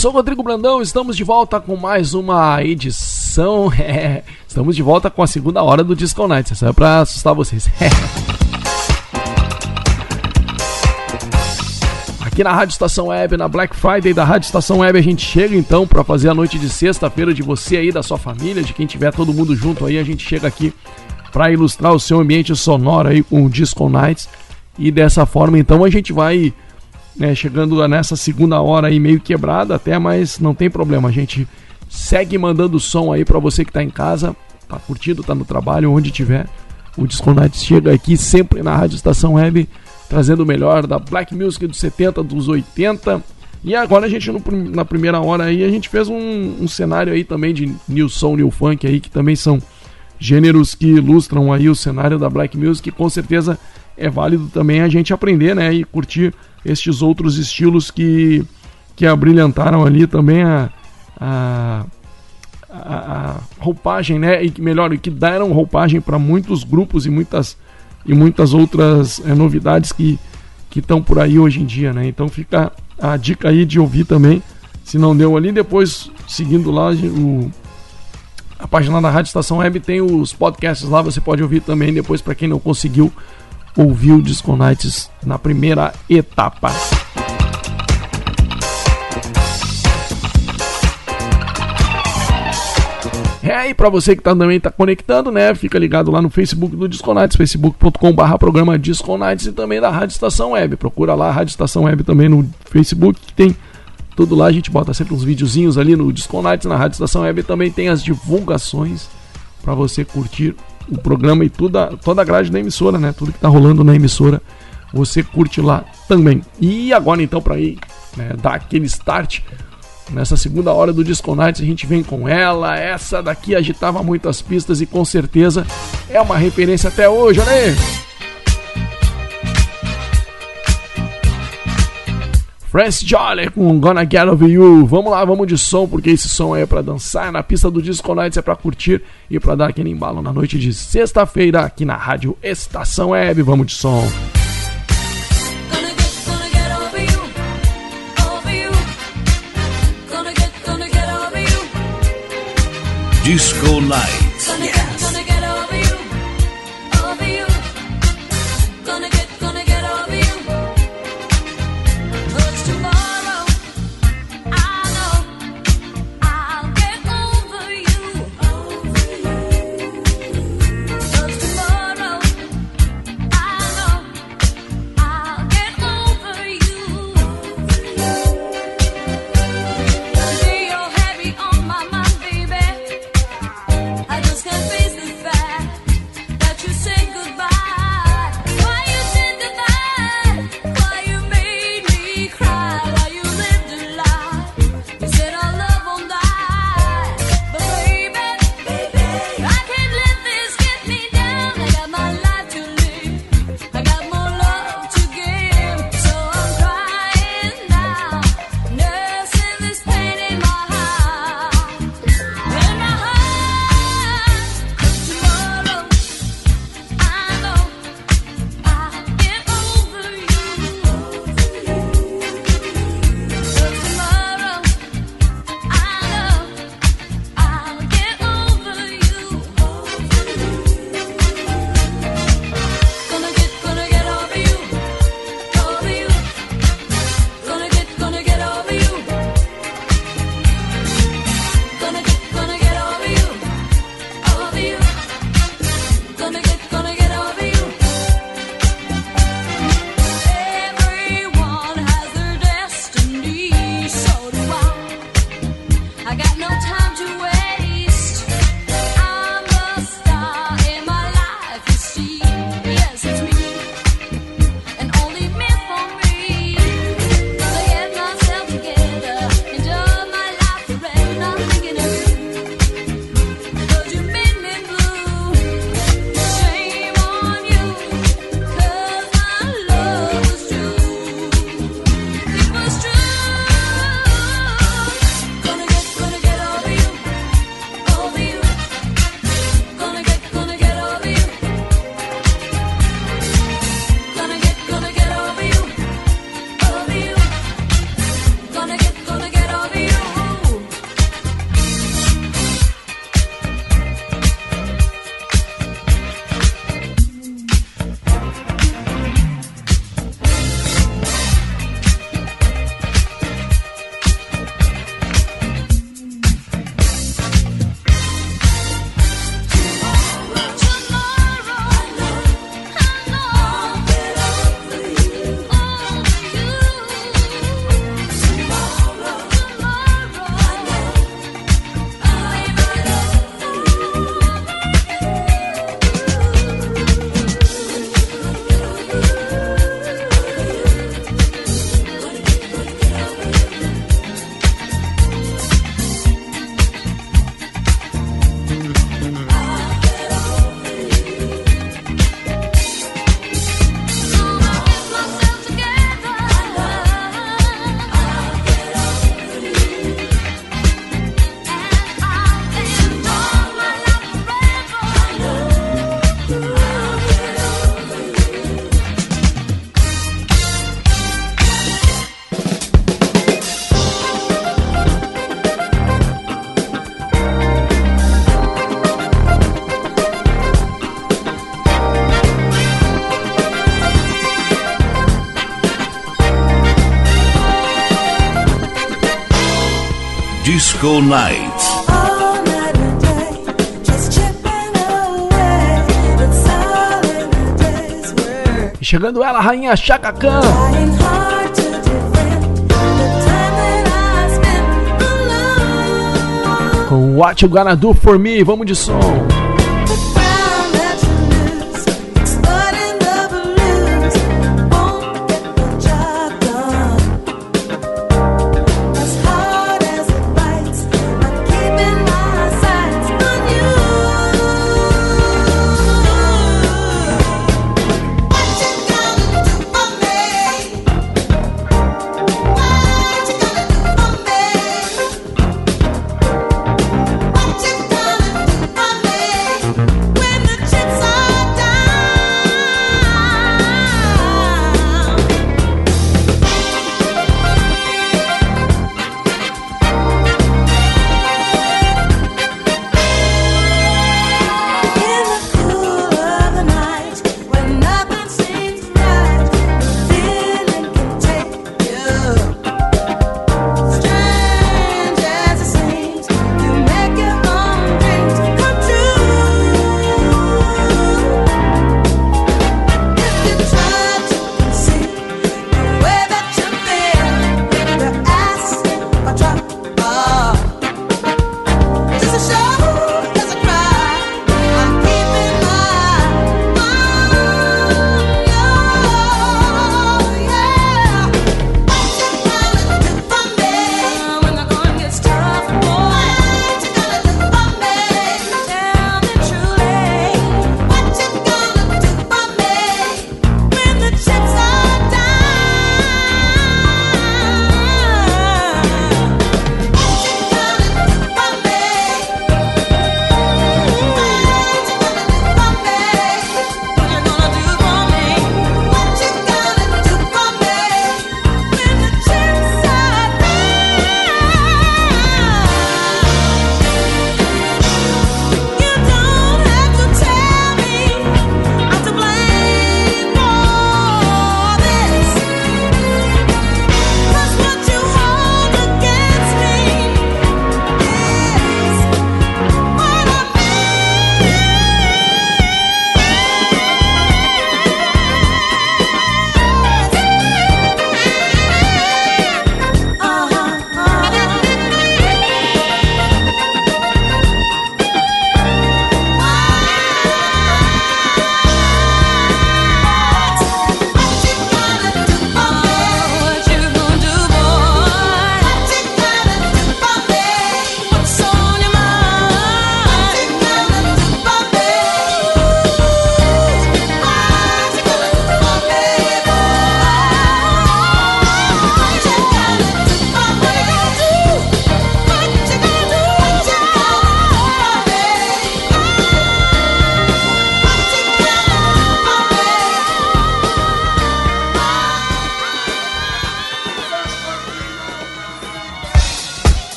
Sou o Rodrigo Brandão, estamos de volta com mais uma edição. é, estamos de volta com a segunda hora do Disco Night. Isso é pra assustar vocês. Aqui na Rádio Estação Web, na Black Friday da Rádio Estação Web, a gente chega então para fazer a noite de sexta-feira de você aí, da sua família, de quem tiver todo mundo junto aí. A gente chega aqui para ilustrar o seu ambiente sonoro aí com o Disco Nights. E dessa forma, então, a gente vai né, chegando nessa segunda hora aí meio quebrada até, mas não tem problema. A gente segue mandando som aí para você que tá em casa, tá curtindo, tá no trabalho, onde tiver. O Disco Night chega aqui sempre na Rádio Estação Web, trazendo o melhor da Black Music dos 70, dos 80. E agora a gente, no na primeira hora aí, a gente fez um, um cenário aí também de New Soul, New Funk aí, que também são gêneros que ilustram aí o cenário da Black Music, com certeza é válido também a gente aprender, né, e curtir estes outros estilos que, que abrilhantaram ali também a, a, a, roupagem, né, e que melhor, e que deram roupagem para muitos grupos e muitas e muitas outras eh, novidades que que estão por aí hoje em dia, né? Então fica a dica aí de ouvir também, se não deu ali, depois seguindo lá o a página da Rádio Estação Web tem os podcasts lá, você pode ouvir também depois para quem não conseguiu ouvir o Disco Nights na primeira etapa. É, e pra você que tá, também tá conectando, né? Fica ligado lá no Facebook do Disconites, facebook.com.br programa Disconites e também da Rádio Estação Web. Procura lá a Rádio Estação Web também no Facebook, que tem tudo lá. A gente bota sempre uns videozinhos ali no Disconites, na Rádio Estação Web. Também tem as divulgações pra você curtir o programa e toda, toda a grade da emissora, né? Tudo que tá rolando na emissora, você curte lá também. E agora então, pra ir né, dar aquele start, Nessa segunda hora do Disco Nights a gente vem com ela. Essa daqui agitava muitas pistas e com certeza é uma referência até hoje, olha aí. Francis Jolly com Gonna Get Over You. Vamos lá, vamos de som, porque esse som aí é pra dançar. Na pista do Disco Nights é pra curtir e pra dar aquele embalo na noite de sexta-feira aqui na Rádio Estação Web. Vamos de som. Disco Night. Disco Night. Chegando ela, Rainha Chaka Khan. Com What You Gonna Do For Me, vamos de som.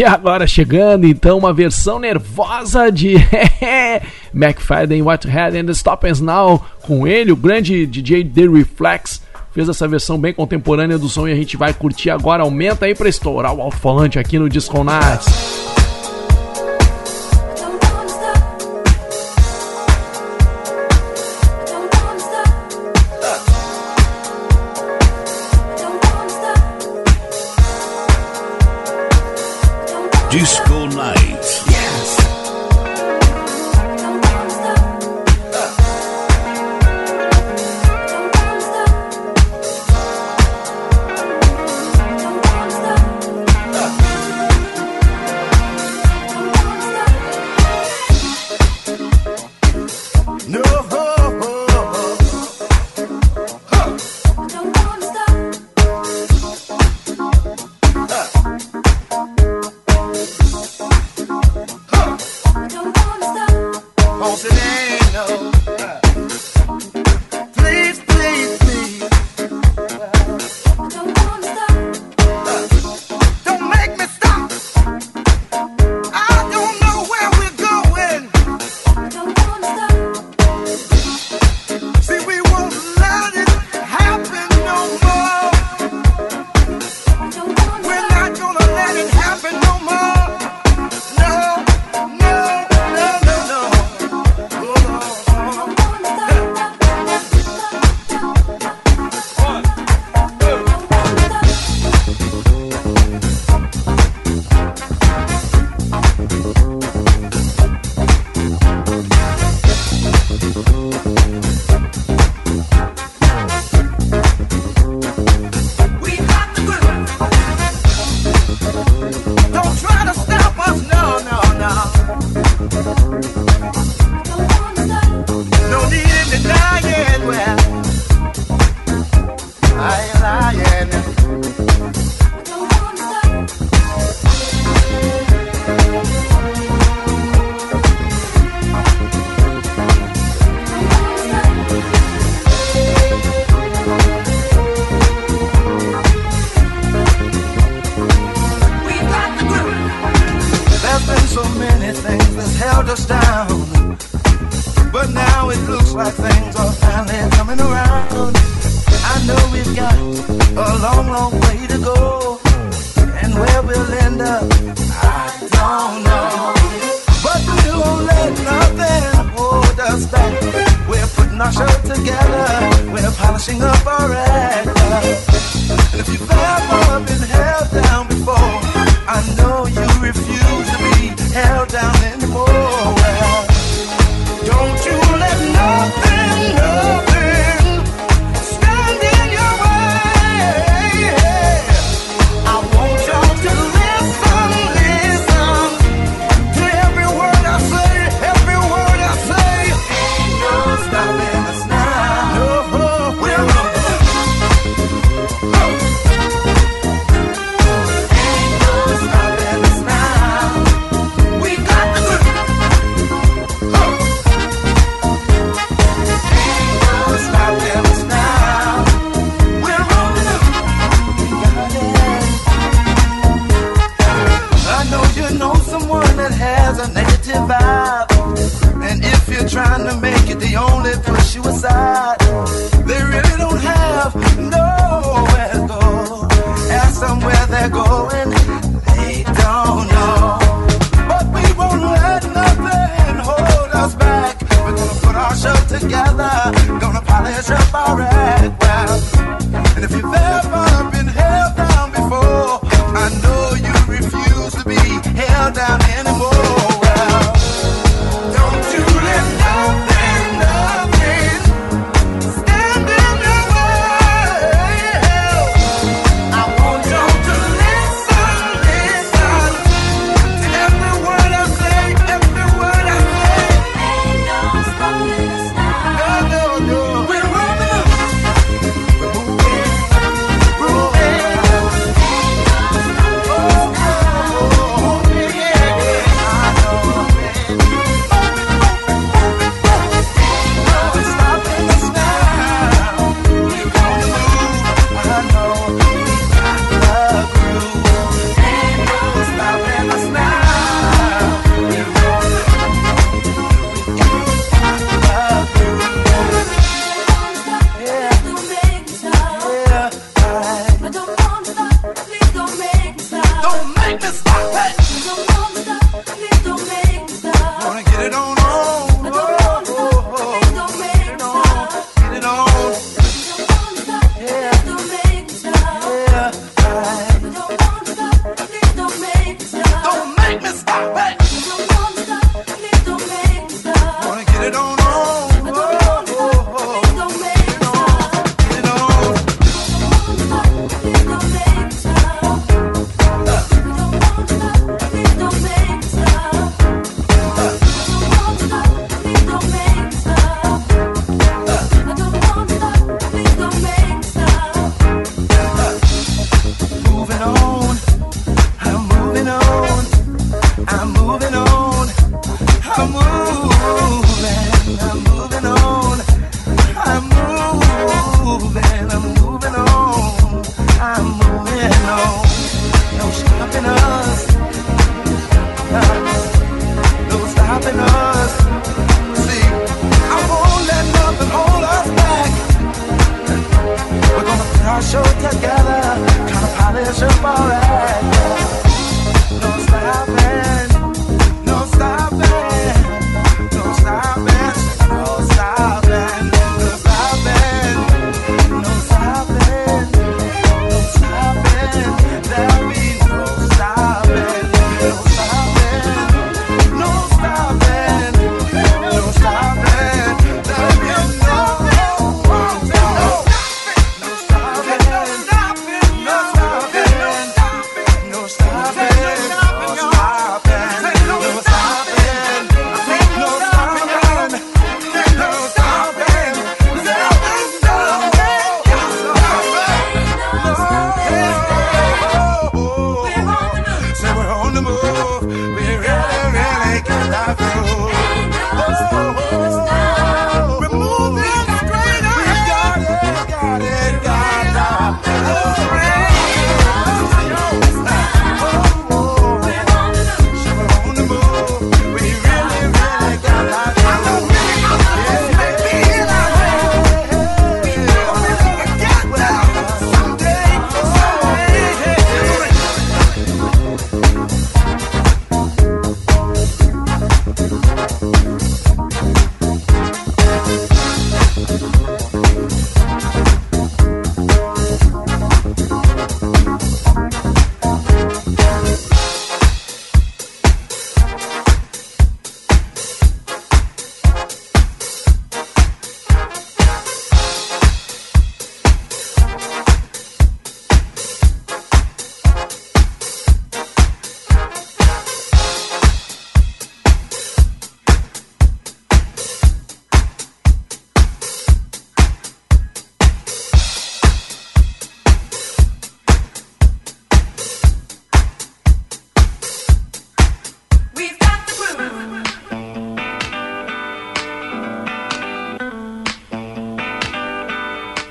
E agora chegando então uma versão nervosa de McFadden, Whitehead and Stop Stoppers Now, com ele, o grande DJ The Reflex, fez essa versão bem contemporânea do som e a gente vai curtir agora. Aumenta aí para estourar o alto-falante aqui no Disco Nights.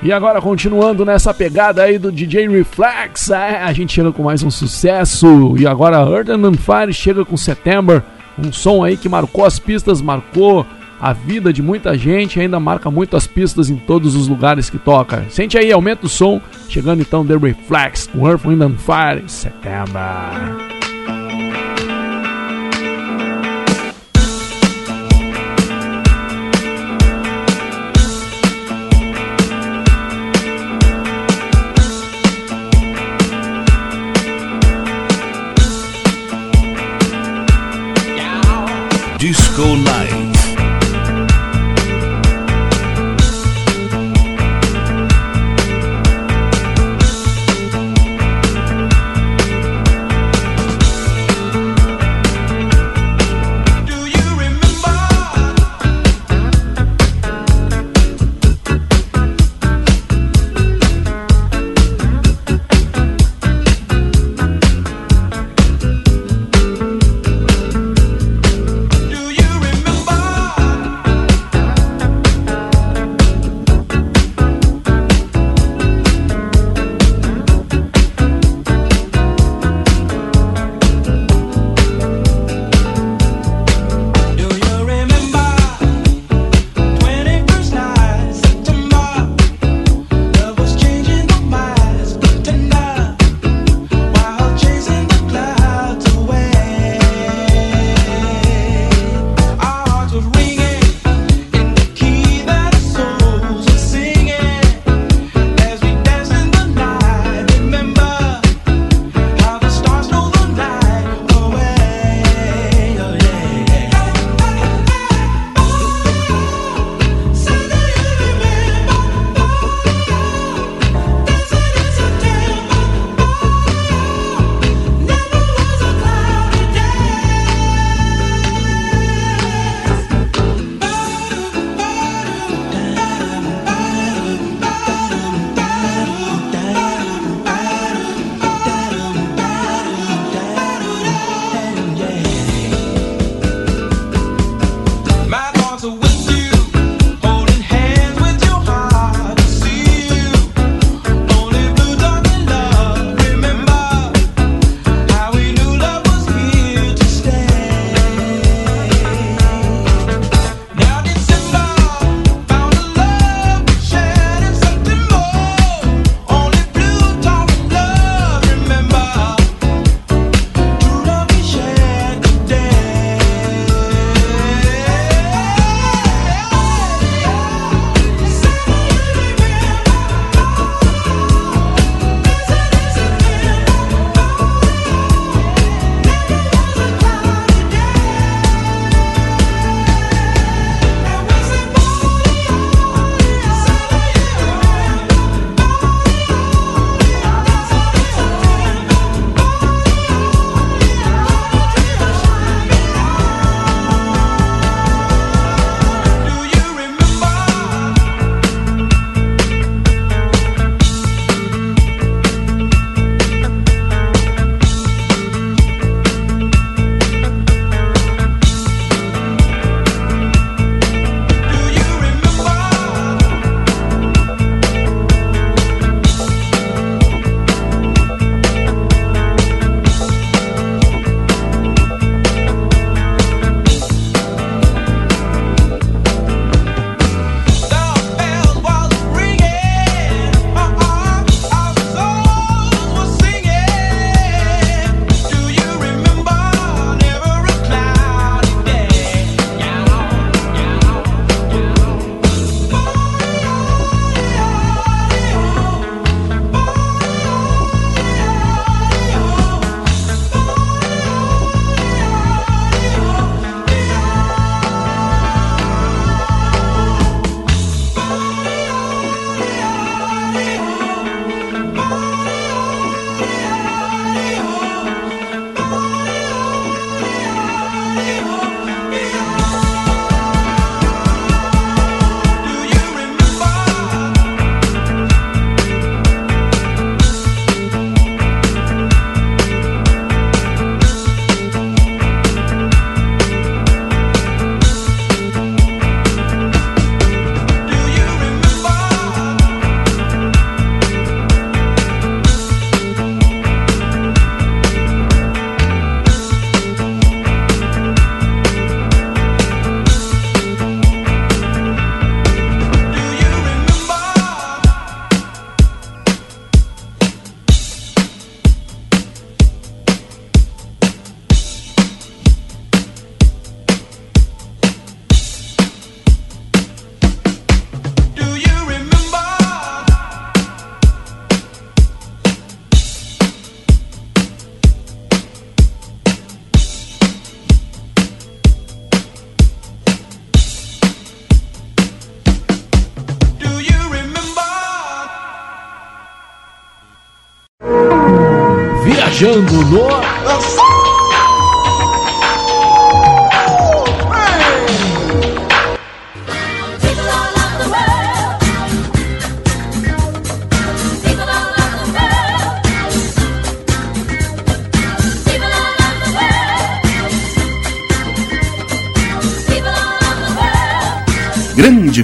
E agora, continuando nessa pegada aí do DJ Reflex, é, a gente chega com mais um sucesso. E agora, Earth and Fire chega com September, um som aí que marcou as pistas, marcou a vida de muita gente, ainda marca muito as pistas em todos os lugares que toca. Sente aí, aumenta o som. Chegando então, The Reflex com Earth, and Fire, September.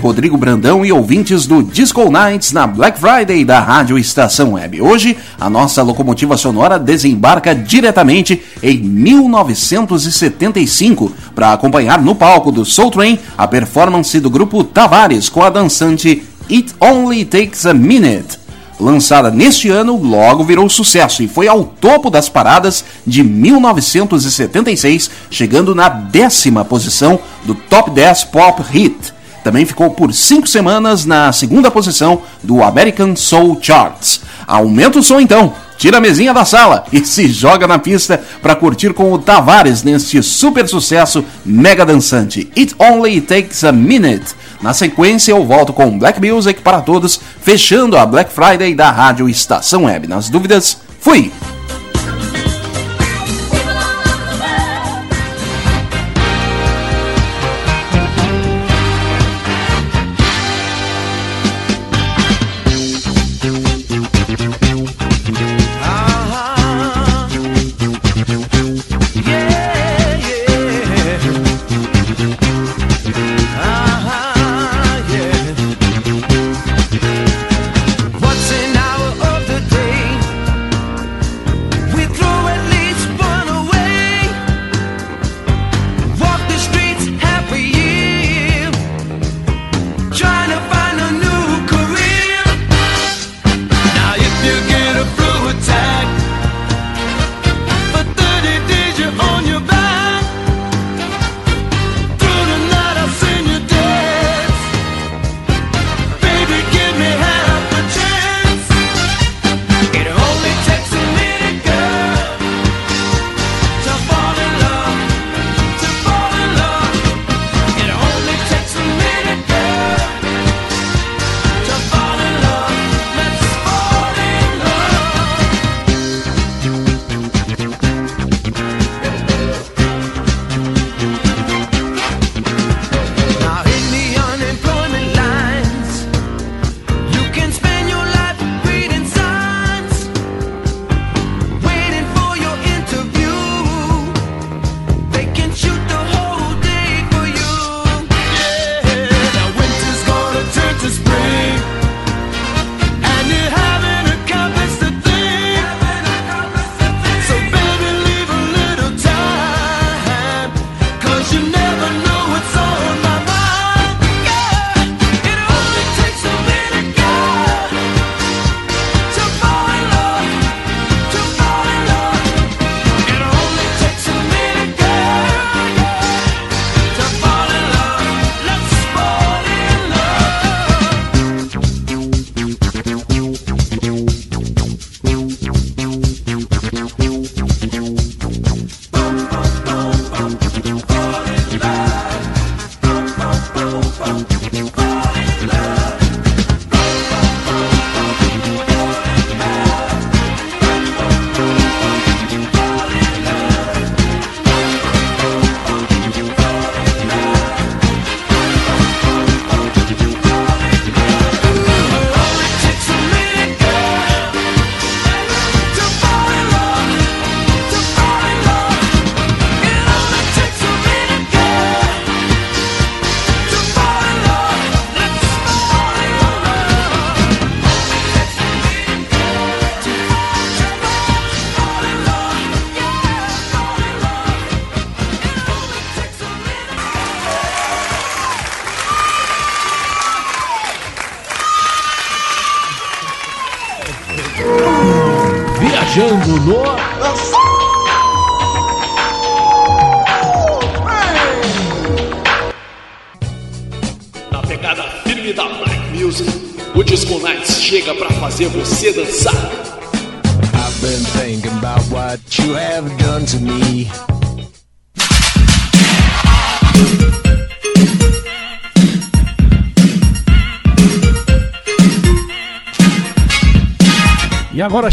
Rodrigo Brandão e ouvintes do Disco Nights na Black Friday da Rádio Estação Web. Hoje, a nossa locomotiva sonora desembarca diretamente em 1975 para acompanhar no palco do Soul Train a performance do grupo Tavares com a dançante It Only Takes a Minute. Lançada neste ano, logo virou sucesso e foi ao topo das paradas de 1976, chegando na décima posição do Top 10 Pop Hit. Também ficou por cinco semanas na segunda posição do American Soul Charts. Aumenta o som então, tira a mesinha da sala e se joga na pista para curtir com o Tavares neste super sucesso mega dançante It Only Takes a Minute. Na sequência, eu volto com Black Music para todos, fechando a Black Friday da Rádio Estação Web. Nas dúvidas, fui!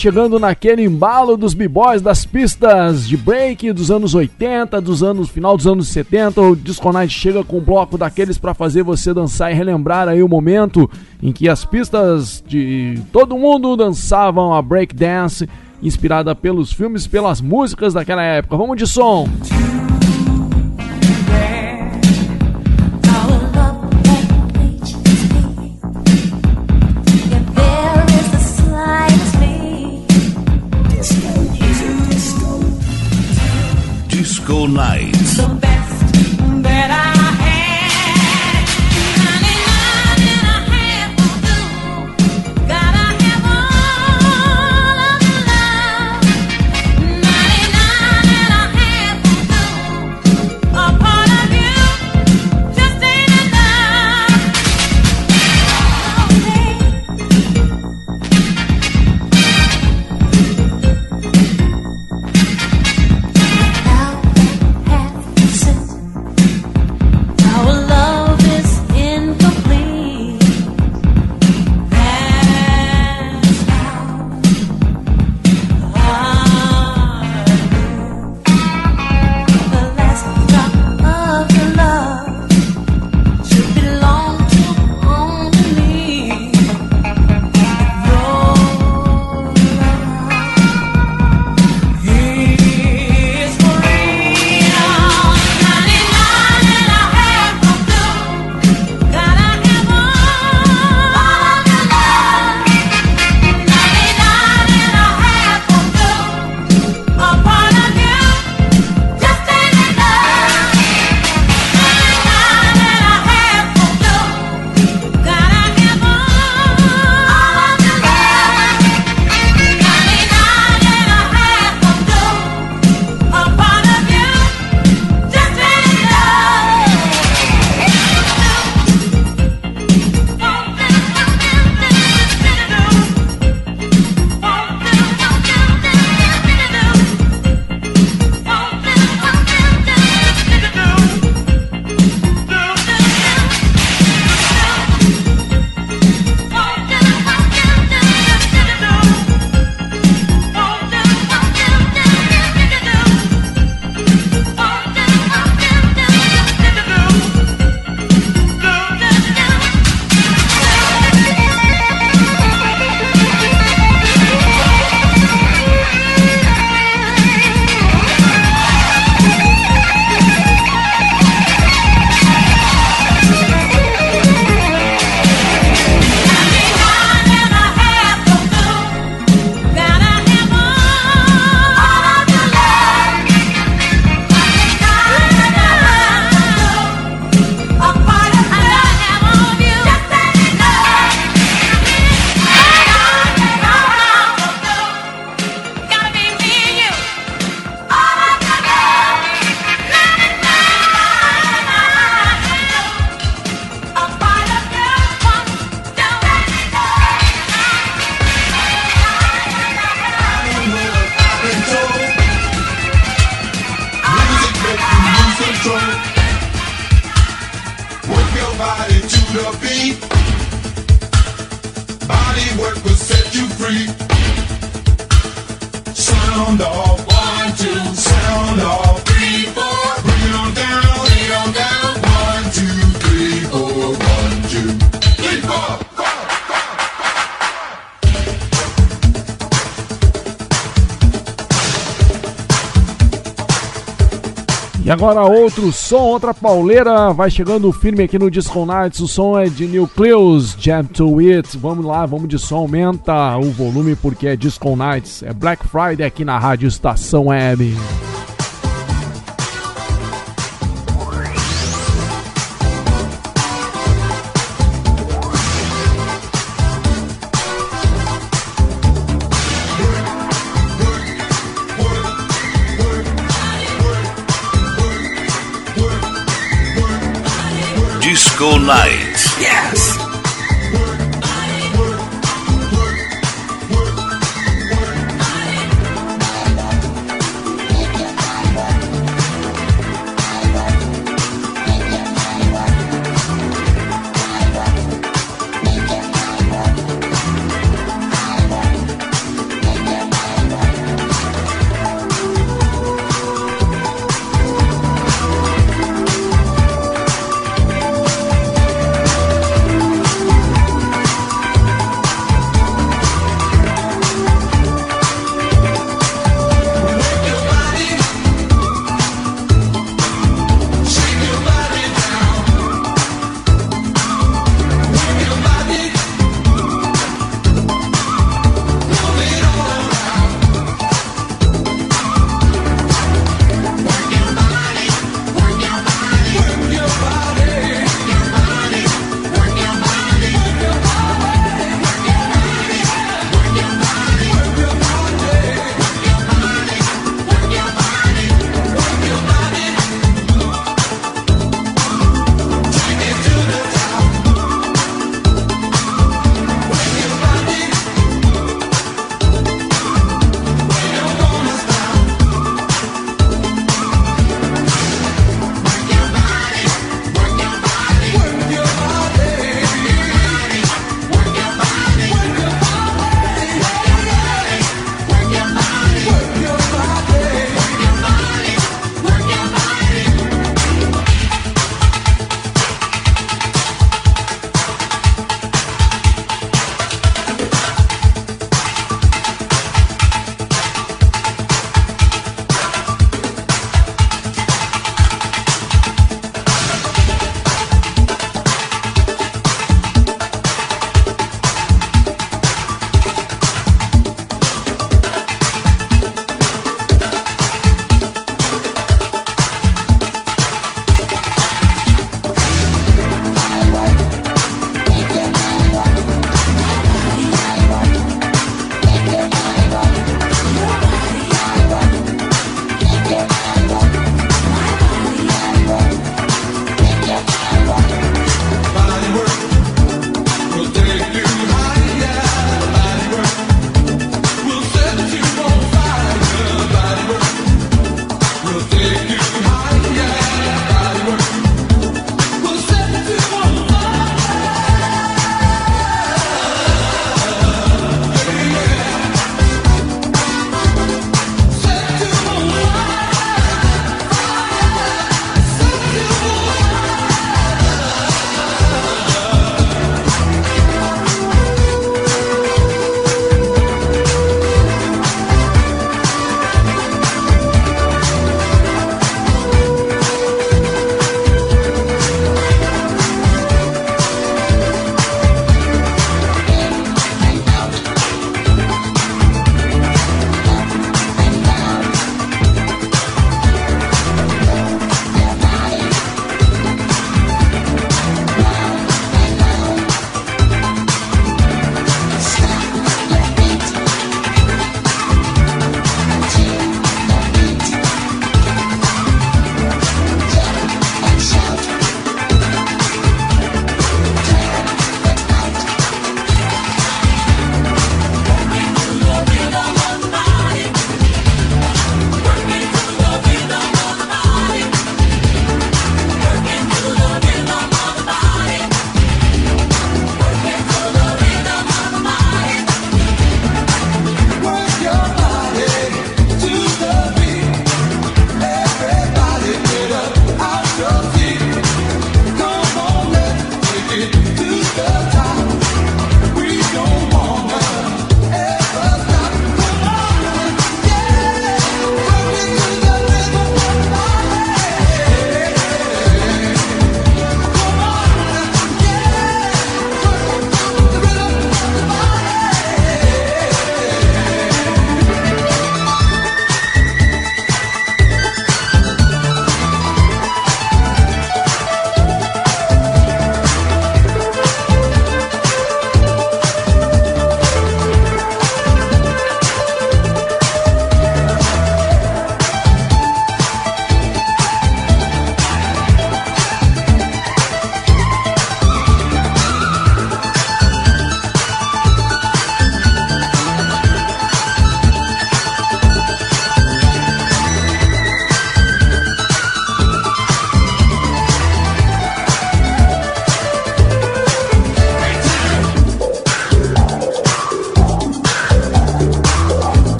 Chegando naquele embalo dos b-boys das pistas de break dos anos 80, dos anos final dos anos 70, o Disco Night chega com um bloco daqueles para fazer você dançar e relembrar aí o momento em que as pistas de todo mundo dançavam a break dance, inspirada pelos filmes, pelas músicas daquela época. Vamos de som. There Disco agora outro som, outra pauleira, vai chegando firme aqui no Disco Nights, o som é de Nucleus, Jam to It, vamos lá, vamos de som, aumenta o volume porque é Disco Nights, é Black Friday aqui na Rádio Estação Web. Disco Nights.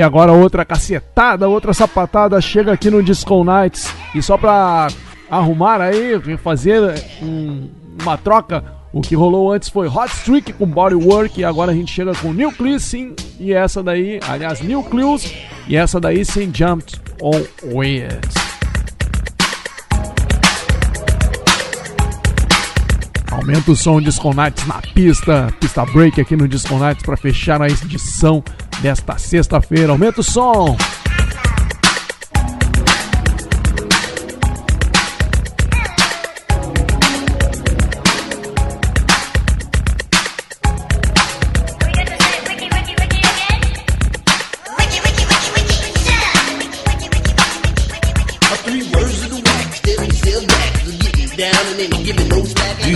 E agora outra cacetada, outra sapatada chega aqui no Disco Nights. E só pra arrumar aí, fazer um, uma troca, o que rolou antes foi Hot Streak com Bodywork e agora a gente chega com Nucleus sim, e essa daí, aliás, Nucleus, e essa daí sim, Jumped on Weird. Aumenta o som Disco Nights na pista, pista break aqui no Disco Nights para fechar a edição desta sexta-feira. Aumenta o som!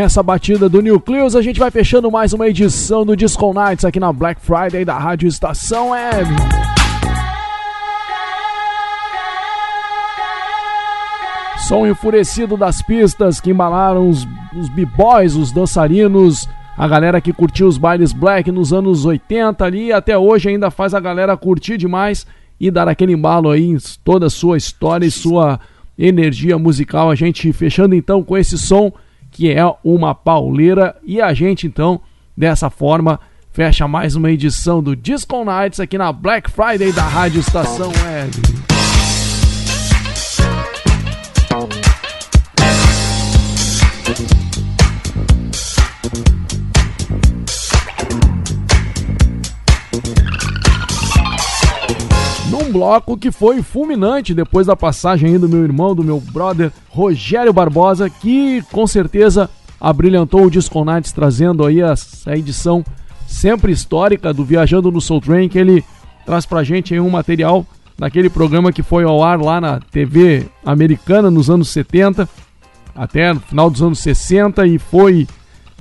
nessa batida do Nucleus a gente vai fechando mais uma edição do Disco Nights aqui na Black Friday da Rádio Estação Web. Som enfurecido das pistas que embalaram os, os b-boys, os dançarinos, a galera que curtiu os bailes black nos anos 80 ali e até hoje ainda faz a galera curtir demais e dar aquele embalo aí em toda a sua história e sua energia musical. A gente fechando então com esse som que é uma pauleira e a gente então dessa forma fecha mais uma edição do Disco Nights aqui na Black Friday da Rádio Estação Web. Num bloco que foi fulminante depois da passagem do meu irmão, do meu brother Rogério Barbosa, que com certeza abrilhantou o Disco Nights, trazendo aí essa edição sempre histórica do Viajando no Soul Train, que ele traz pra gente aí um material daquele programa que foi ao ar lá na TV americana nos anos 70, até no final dos anos 60 e foi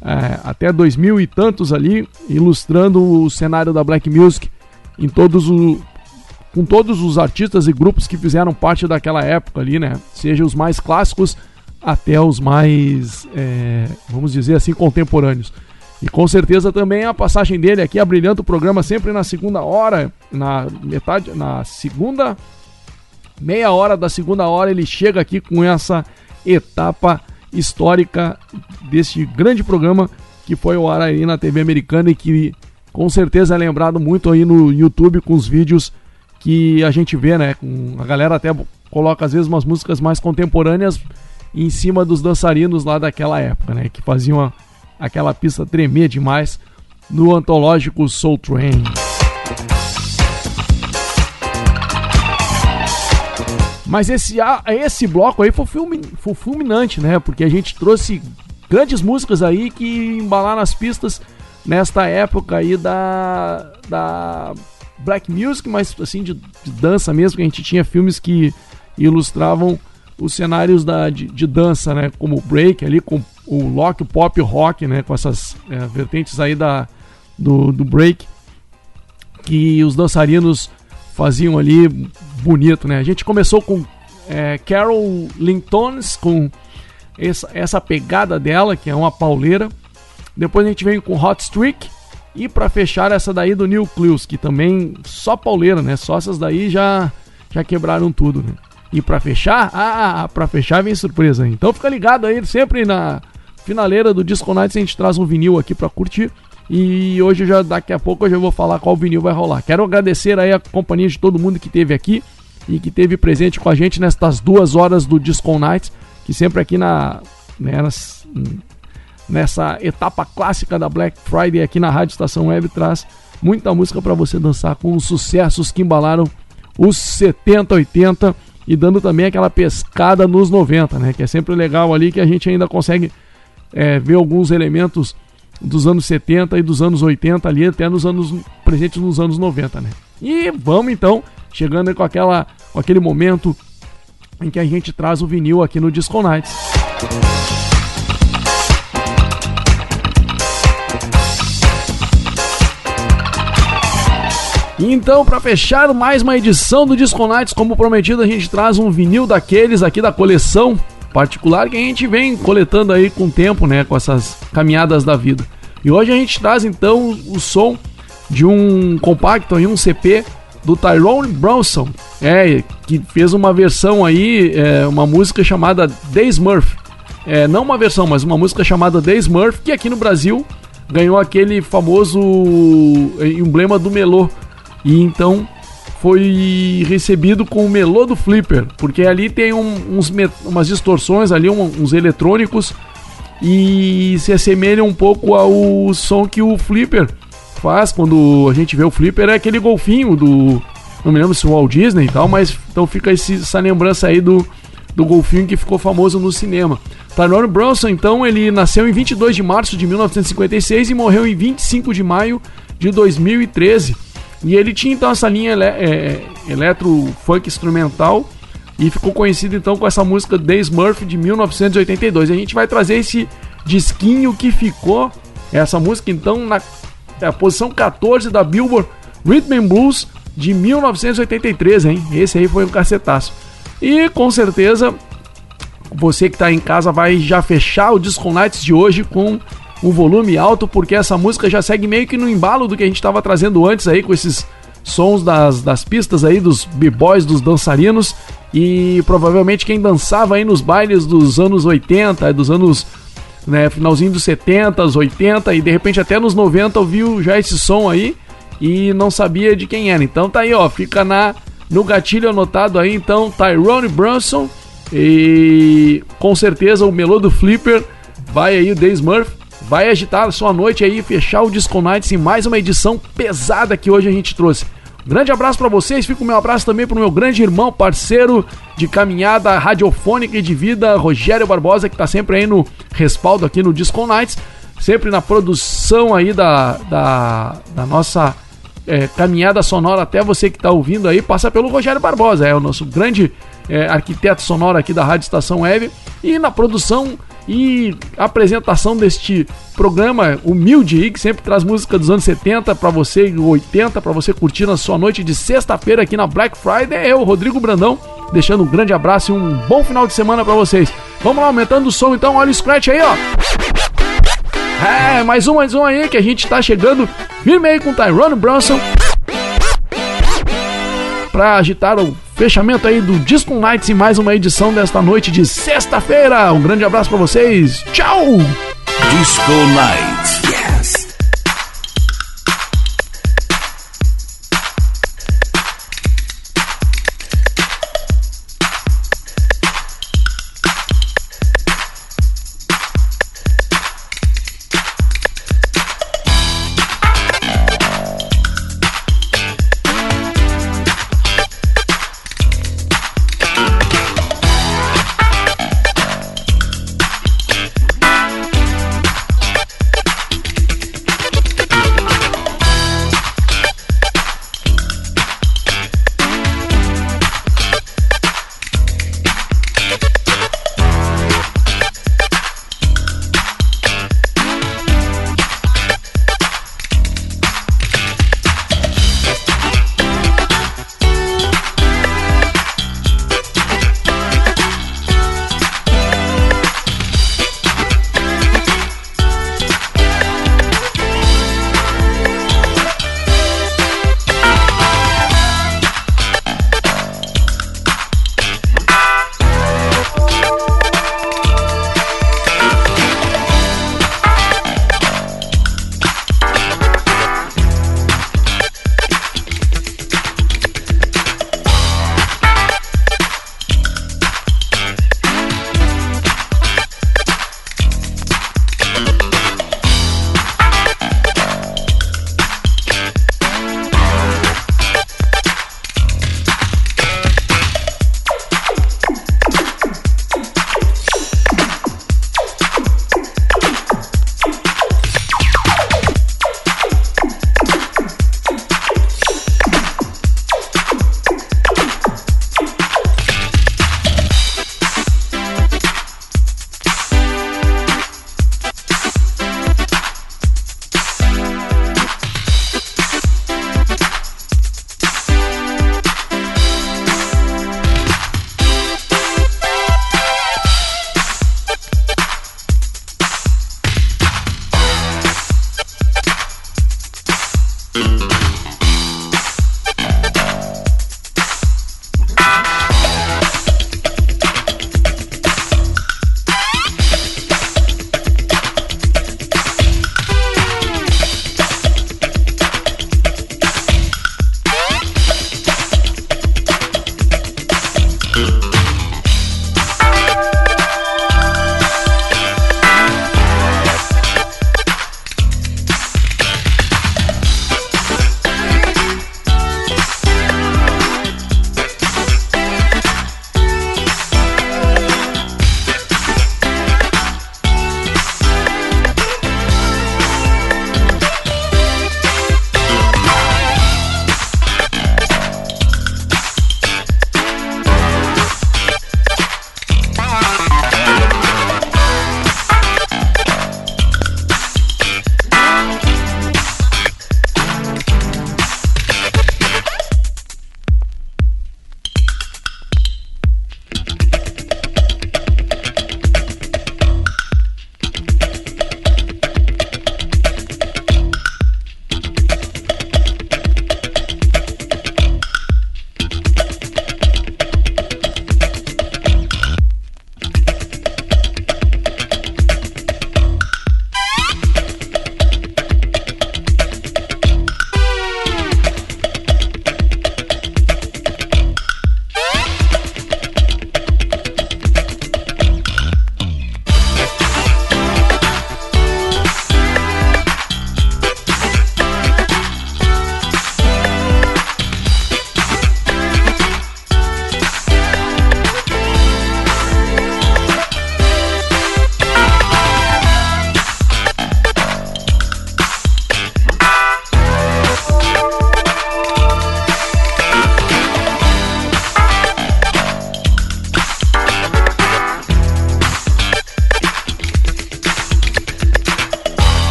é, até 2000 e tantos ali, ilustrando o cenário da Black Music em todos o, com todos os artistas e grupos que fizeram parte daquela época ali, né? Seja os mais clássicos até os mais, é, vamos dizer assim, contemporâneos. E com certeza também a passagem dele aqui abrilhando o programa sempre na segunda hora, na metade, na segunda meia hora da segunda hora ele chega aqui com essa etapa histórica deste grande programa que foi ao ar aí na TV americana e que com certeza é lembrado muito aí no YouTube com os vídeos que a gente vê, né? A galera até coloca às vezes umas músicas mais contemporâneas em cima dos dançarinos lá daquela época, né? Que faziam a, aquela pista tremer demais no antológico Soul Train. Mas esse, esse bloco aí foi, fulmin, foi fulminante, né? Porque a gente trouxe grandes músicas aí que embalaram as pistas nesta época aí da, da black music, mas assim de, de dança mesmo, que a gente tinha filmes que ilustravam os cenários da, de, de dança, né? Como o break ali, com o lock, o pop, o rock, né? Com essas é, vertentes aí da, do, do break que os dançarinos faziam ali bonito, né? A gente começou com é, Carol Lintones, com essa, essa pegada dela, que é uma pauleira. Depois a gente vem com Hot Streak E pra fechar essa daí do Nucleus, que também só pauleira, né? Só essas daí já, já quebraram tudo, né? E pra fechar, ah, pra fechar vem surpresa. Então fica ligado aí, sempre na finaleira do Disco Nights a gente traz um vinil aqui pra curtir. E hoje já daqui a pouco eu já vou falar qual vinil vai rolar. Quero agradecer aí a companhia de todo mundo que teve aqui e que teve presente com a gente nestas duas horas do Disco Nights, que sempre aqui na né, nessa etapa clássica da Black Friday aqui na Rádio Estação Web traz muita música para você dançar com os sucessos que embalaram os 70, 80 e dando também aquela pescada nos 90, né? Que é sempre legal ali que a gente ainda consegue é, ver alguns elementos dos anos 70 e dos anos 80 ali até nos anos presentes nos anos 90, né? E vamos então chegando com aquela com aquele momento em que a gente traz o vinil aqui no Disco Nights. Então, para fechar mais uma edição do Disco Nights, como prometido, a gente traz um vinil daqueles aqui da coleção particular que a gente vem coletando aí com o tempo, né, com essas caminhadas da vida. E hoje a gente traz então o som de um compacto aí, um CP do Tyrone Bronson, é, que fez uma versão aí, é, uma música chamada The Smurf. É, não uma versão, mas uma música chamada The Smurf, que aqui no Brasil ganhou aquele famoso emblema do Melô. E então foi recebido com o Melô do Flipper, porque ali tem um- uns, umas distorções ali, um- uns eletrônicos e se assemelha um pouco ao som que o Flipper faz quando a gente vê o Flipper, é aquele golfinho do. Não me lembro se o Walt Disney e tal, mas então fica esse- essa lembrança aí do, do golfinho que ficou famoso no cinema. Tyrone Bronson, então, ele nasceu em 22 de março de 1956 e morreu em 25 de maio de 2013. E ele tinha então essa linha ele é, eletro funk instrumental e ficou conhecido então com essa música The Smurf de 1982. A gente vai trazer esse disquinho que ficou, essa música então na é, posição 14 da Billboard Rhythm and Blues de 1983, hein? Esse aí foi um cacetaço. E com certeza você que está em casa vai já fechar o Disco Nights de hoje com um volume alto, porque essa música já segue meio que no embalo do que a gente estava trazendo antes aí, com esses sons das, das pistas aí, dos b-boys, dos dançarinos, e provavelmente quem dançava aí nos bailes dos anos 80, dos anos, né, finalzinho dos 70, 80, e de repente até nos 90 ouviu já esse som aí, e não sabia de quem era. Então tá aí, ó, fica na no gatilho anotado aí, então, Tyrone Brunson, e com certeza o melô do Flipper vai aí o The Smurf vai agitar sua noite aí fechar o Disco Nights em mais uma edição pesada que hoje a gente trouxe. Grande abraço para vocês, fica o meu abraço também pro meu grande irmão, parceiro de caminhada radiofônica e de vida, Rogério Barbosa, que tá sempre aí no respaldo aqui no Disco Nights, sempre na produção aí da, da, da nossa é, caminhada sonora até você que está ouvindo aí, passa pelo Rogério Barbosa, é o nosso grande é, arquiteto sonoro aqui da Rádio Estação Web. E na produção e apresentação deste programa humilde aí, que sempre traz música dos anos 70 para você e 80 para você curtir na sua noite de sexta-feira aqui na Black Friday, é eu, Rodrigo Brandão, deixando um grande abraço e um bom final de semana para vocês. Vamos lá, aumentando o som então, olha o scratch aí, ó. É, mais um, mais um aí que a gente tá chegando firme aí com Tyrone Bronson pra agitar o fechamento aí do Disco Nights em mais uma edição desta noite de sexta-feira. Um grande abraço pra vocês. Tchau! Disco Night.